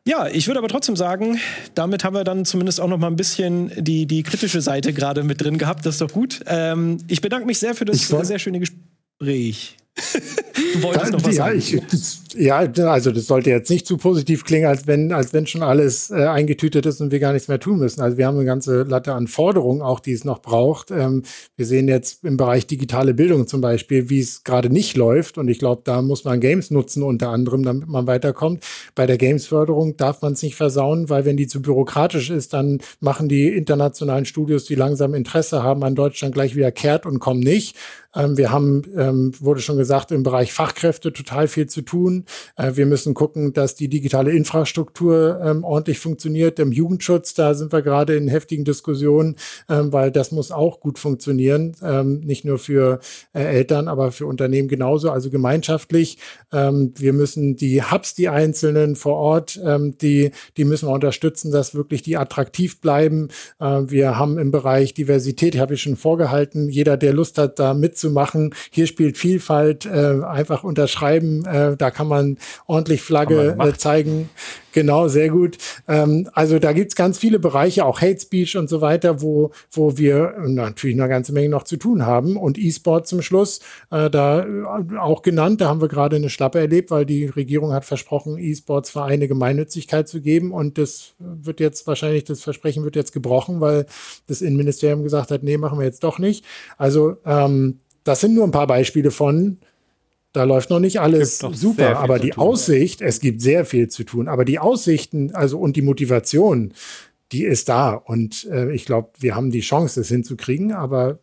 Ja, ich würde aber trotzdem sagen, damit haben wir dann zumindest auch noch mal ein bisschen die, die kritische Seite <laughs> gerade mit drin gehabt. Das ist doch gut. Ähm, ich bedanke mich sehr für das sehr schöne Gespräch. Du wolltest noch was ja, sagen. Ich, das, ja, also das sollte jetzt nicht zu positiv klingen, als wenn, als wenn schon alles äh, eingetütet ist und wir gar nichts mehr tun müssen. Also wir haben eine ganze Latte an Forderungen, auch die es noch braucht. Ähm, wir sehen jetzt im Bereich digitale Bildung zum Beispiel, wie es gerade nicht läuft. Und ich glaube, da muss man Games nutzen, unter anderem, damit man weiterkommt. Bei der Games-Förderung darf man es nicht versauen, weil wenn die zu bürokratisch ist, dann machen die internationalen Studios, die langsam Interesse haben an Deutschland, gleich wieder kehrt und kommen nicht. Ähm, wir haben, ähm, wurde schon gesagt, im Bereich Fachkräfte total viel zu tun. Äh, wir müssen gucken, dass die digitale Infrastruktur ähm, ordentlich funktioniert. Im Jugendschutz, da sind wir gerade in heftigen Diskussionen, weil das muss auch gut funktionieren. nicht nur für äh, Eltern, aber für Unternehmen genauso, also gemeinschaftlich. wir müssen die Hubs, die einzelnen vor Ort, die, die müssen wir unterstützen, dass wirklich die attraktiv bleiben. Äh, wir haben im Bereich Diversität, habe ich schon vorgehalten, jeder, der Lust hat, da mitzumachen, zu machen. Hier spielt Vielfalt, äh, einfach unterschreiben, äh, da kann man ordentlich Flagge äh, zeigen. Genau, sehr gut. Ähm, also da gibt's ganz viele Bereiche, auch Hate Speech und so weiter, wo, wo wir natürlich eine ganze Menge noch zu tun haben. Und E-Sport zum Schluss, äh, da äh, auch genannt, da haben wir gerade eine Schlappe erlebt, weil die Regierung hat versprochen, E-Sports-Vereine Gemeinnützigkeit zu geben. Und das wird jetzt wahrscheinlich, das Versprechen wird jetzt gebrochen, weil das Innenministerium gesagt hat, nee, machen wir jetzt doch nicht. Also ähm, das sind nur ein paar Beispiele von, da läuft noch nicht alles super, aber die tun, Aussicht, ja. es gibt sehr viel zu tun, aber die Aussichten, also und die Motivation, die ist da. Und äh, ich glaube, wir haben die Chance, das hinzukriegen, aber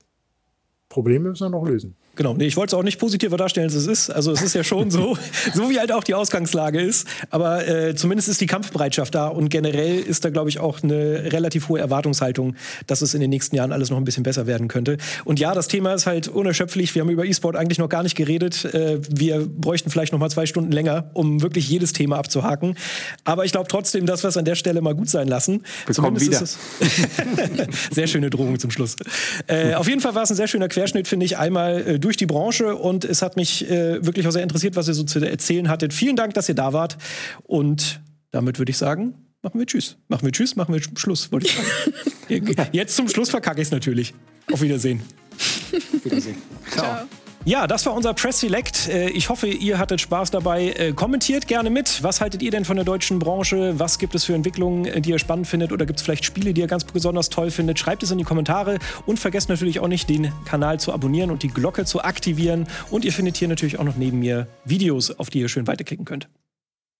Probleme müssen wir noch lösen. Genau, nee, ich wollte es auch nicht positiver darstellen, als es ist. Also es ist ja schon so, <laughs> so wie halt auch die Ausgangslage ist. Aber äh, zumindest ist die Kampfbereitschaft da und generell ist da, glaube ich, auch eine relativ hohe Erwartungshaltung, dass es in den nächsten Jahren alles noch ein bisschen besser werden könnte. Und ja, das Thema ist halt unerschöpflich. Wir haben über E-Sport eigentlich noch gar nicht geredet. Äh, wir bräuchten vielleicht noch mal zwei Stunden länger, um wirklich jedes Thema abzuhaken. Aber ich glaube trotzdem, dass wir es an der Stelle mal gut sein lassen. Wir zumindest wieder. Ist es <laughs> sehr schöne Drohung zum Schluss. Äh, <laughs> auf jeden Fall war es ein sehr schöner Querschnitt, finde ich. Einmal äh, durch die Branche und es hat mich äh, wirklich auch sehr interessiert, was ihr so zu erzählen hattet. Vielen Dank, dass ihr da wart und damit würde ich sagen, machen wir Tschüss. Machen wir Tschüss, machen wir Schluss, wollte ich sagen. <laughs> Jetzt zum Schluss verkacke ich es natürlich. Auf Wiedersehen. Auf Wiedersehen. Ciao. Ciao. Ja, das war unser Press Select. Äh, ich hoffe, ihr hattet Spaß dabei. Äh, kommentiert gerne mit. Was haltet ihr denn von der deutschen Branche? Was gibt es für Entwicklungen, äh, die ihr spannend findet? Oder gibt es vielleicht Spiele, die ihr ganz besonders toll findet? Schreibt es in die Kommentare und vergesst natürlich auch nicht, den Kanal zu abonnieren und die Glocke zu aktivieren. Und ihr findet hier natürlich auch noch neben mir Videos, auf die ihr schön weiterklicken könnt.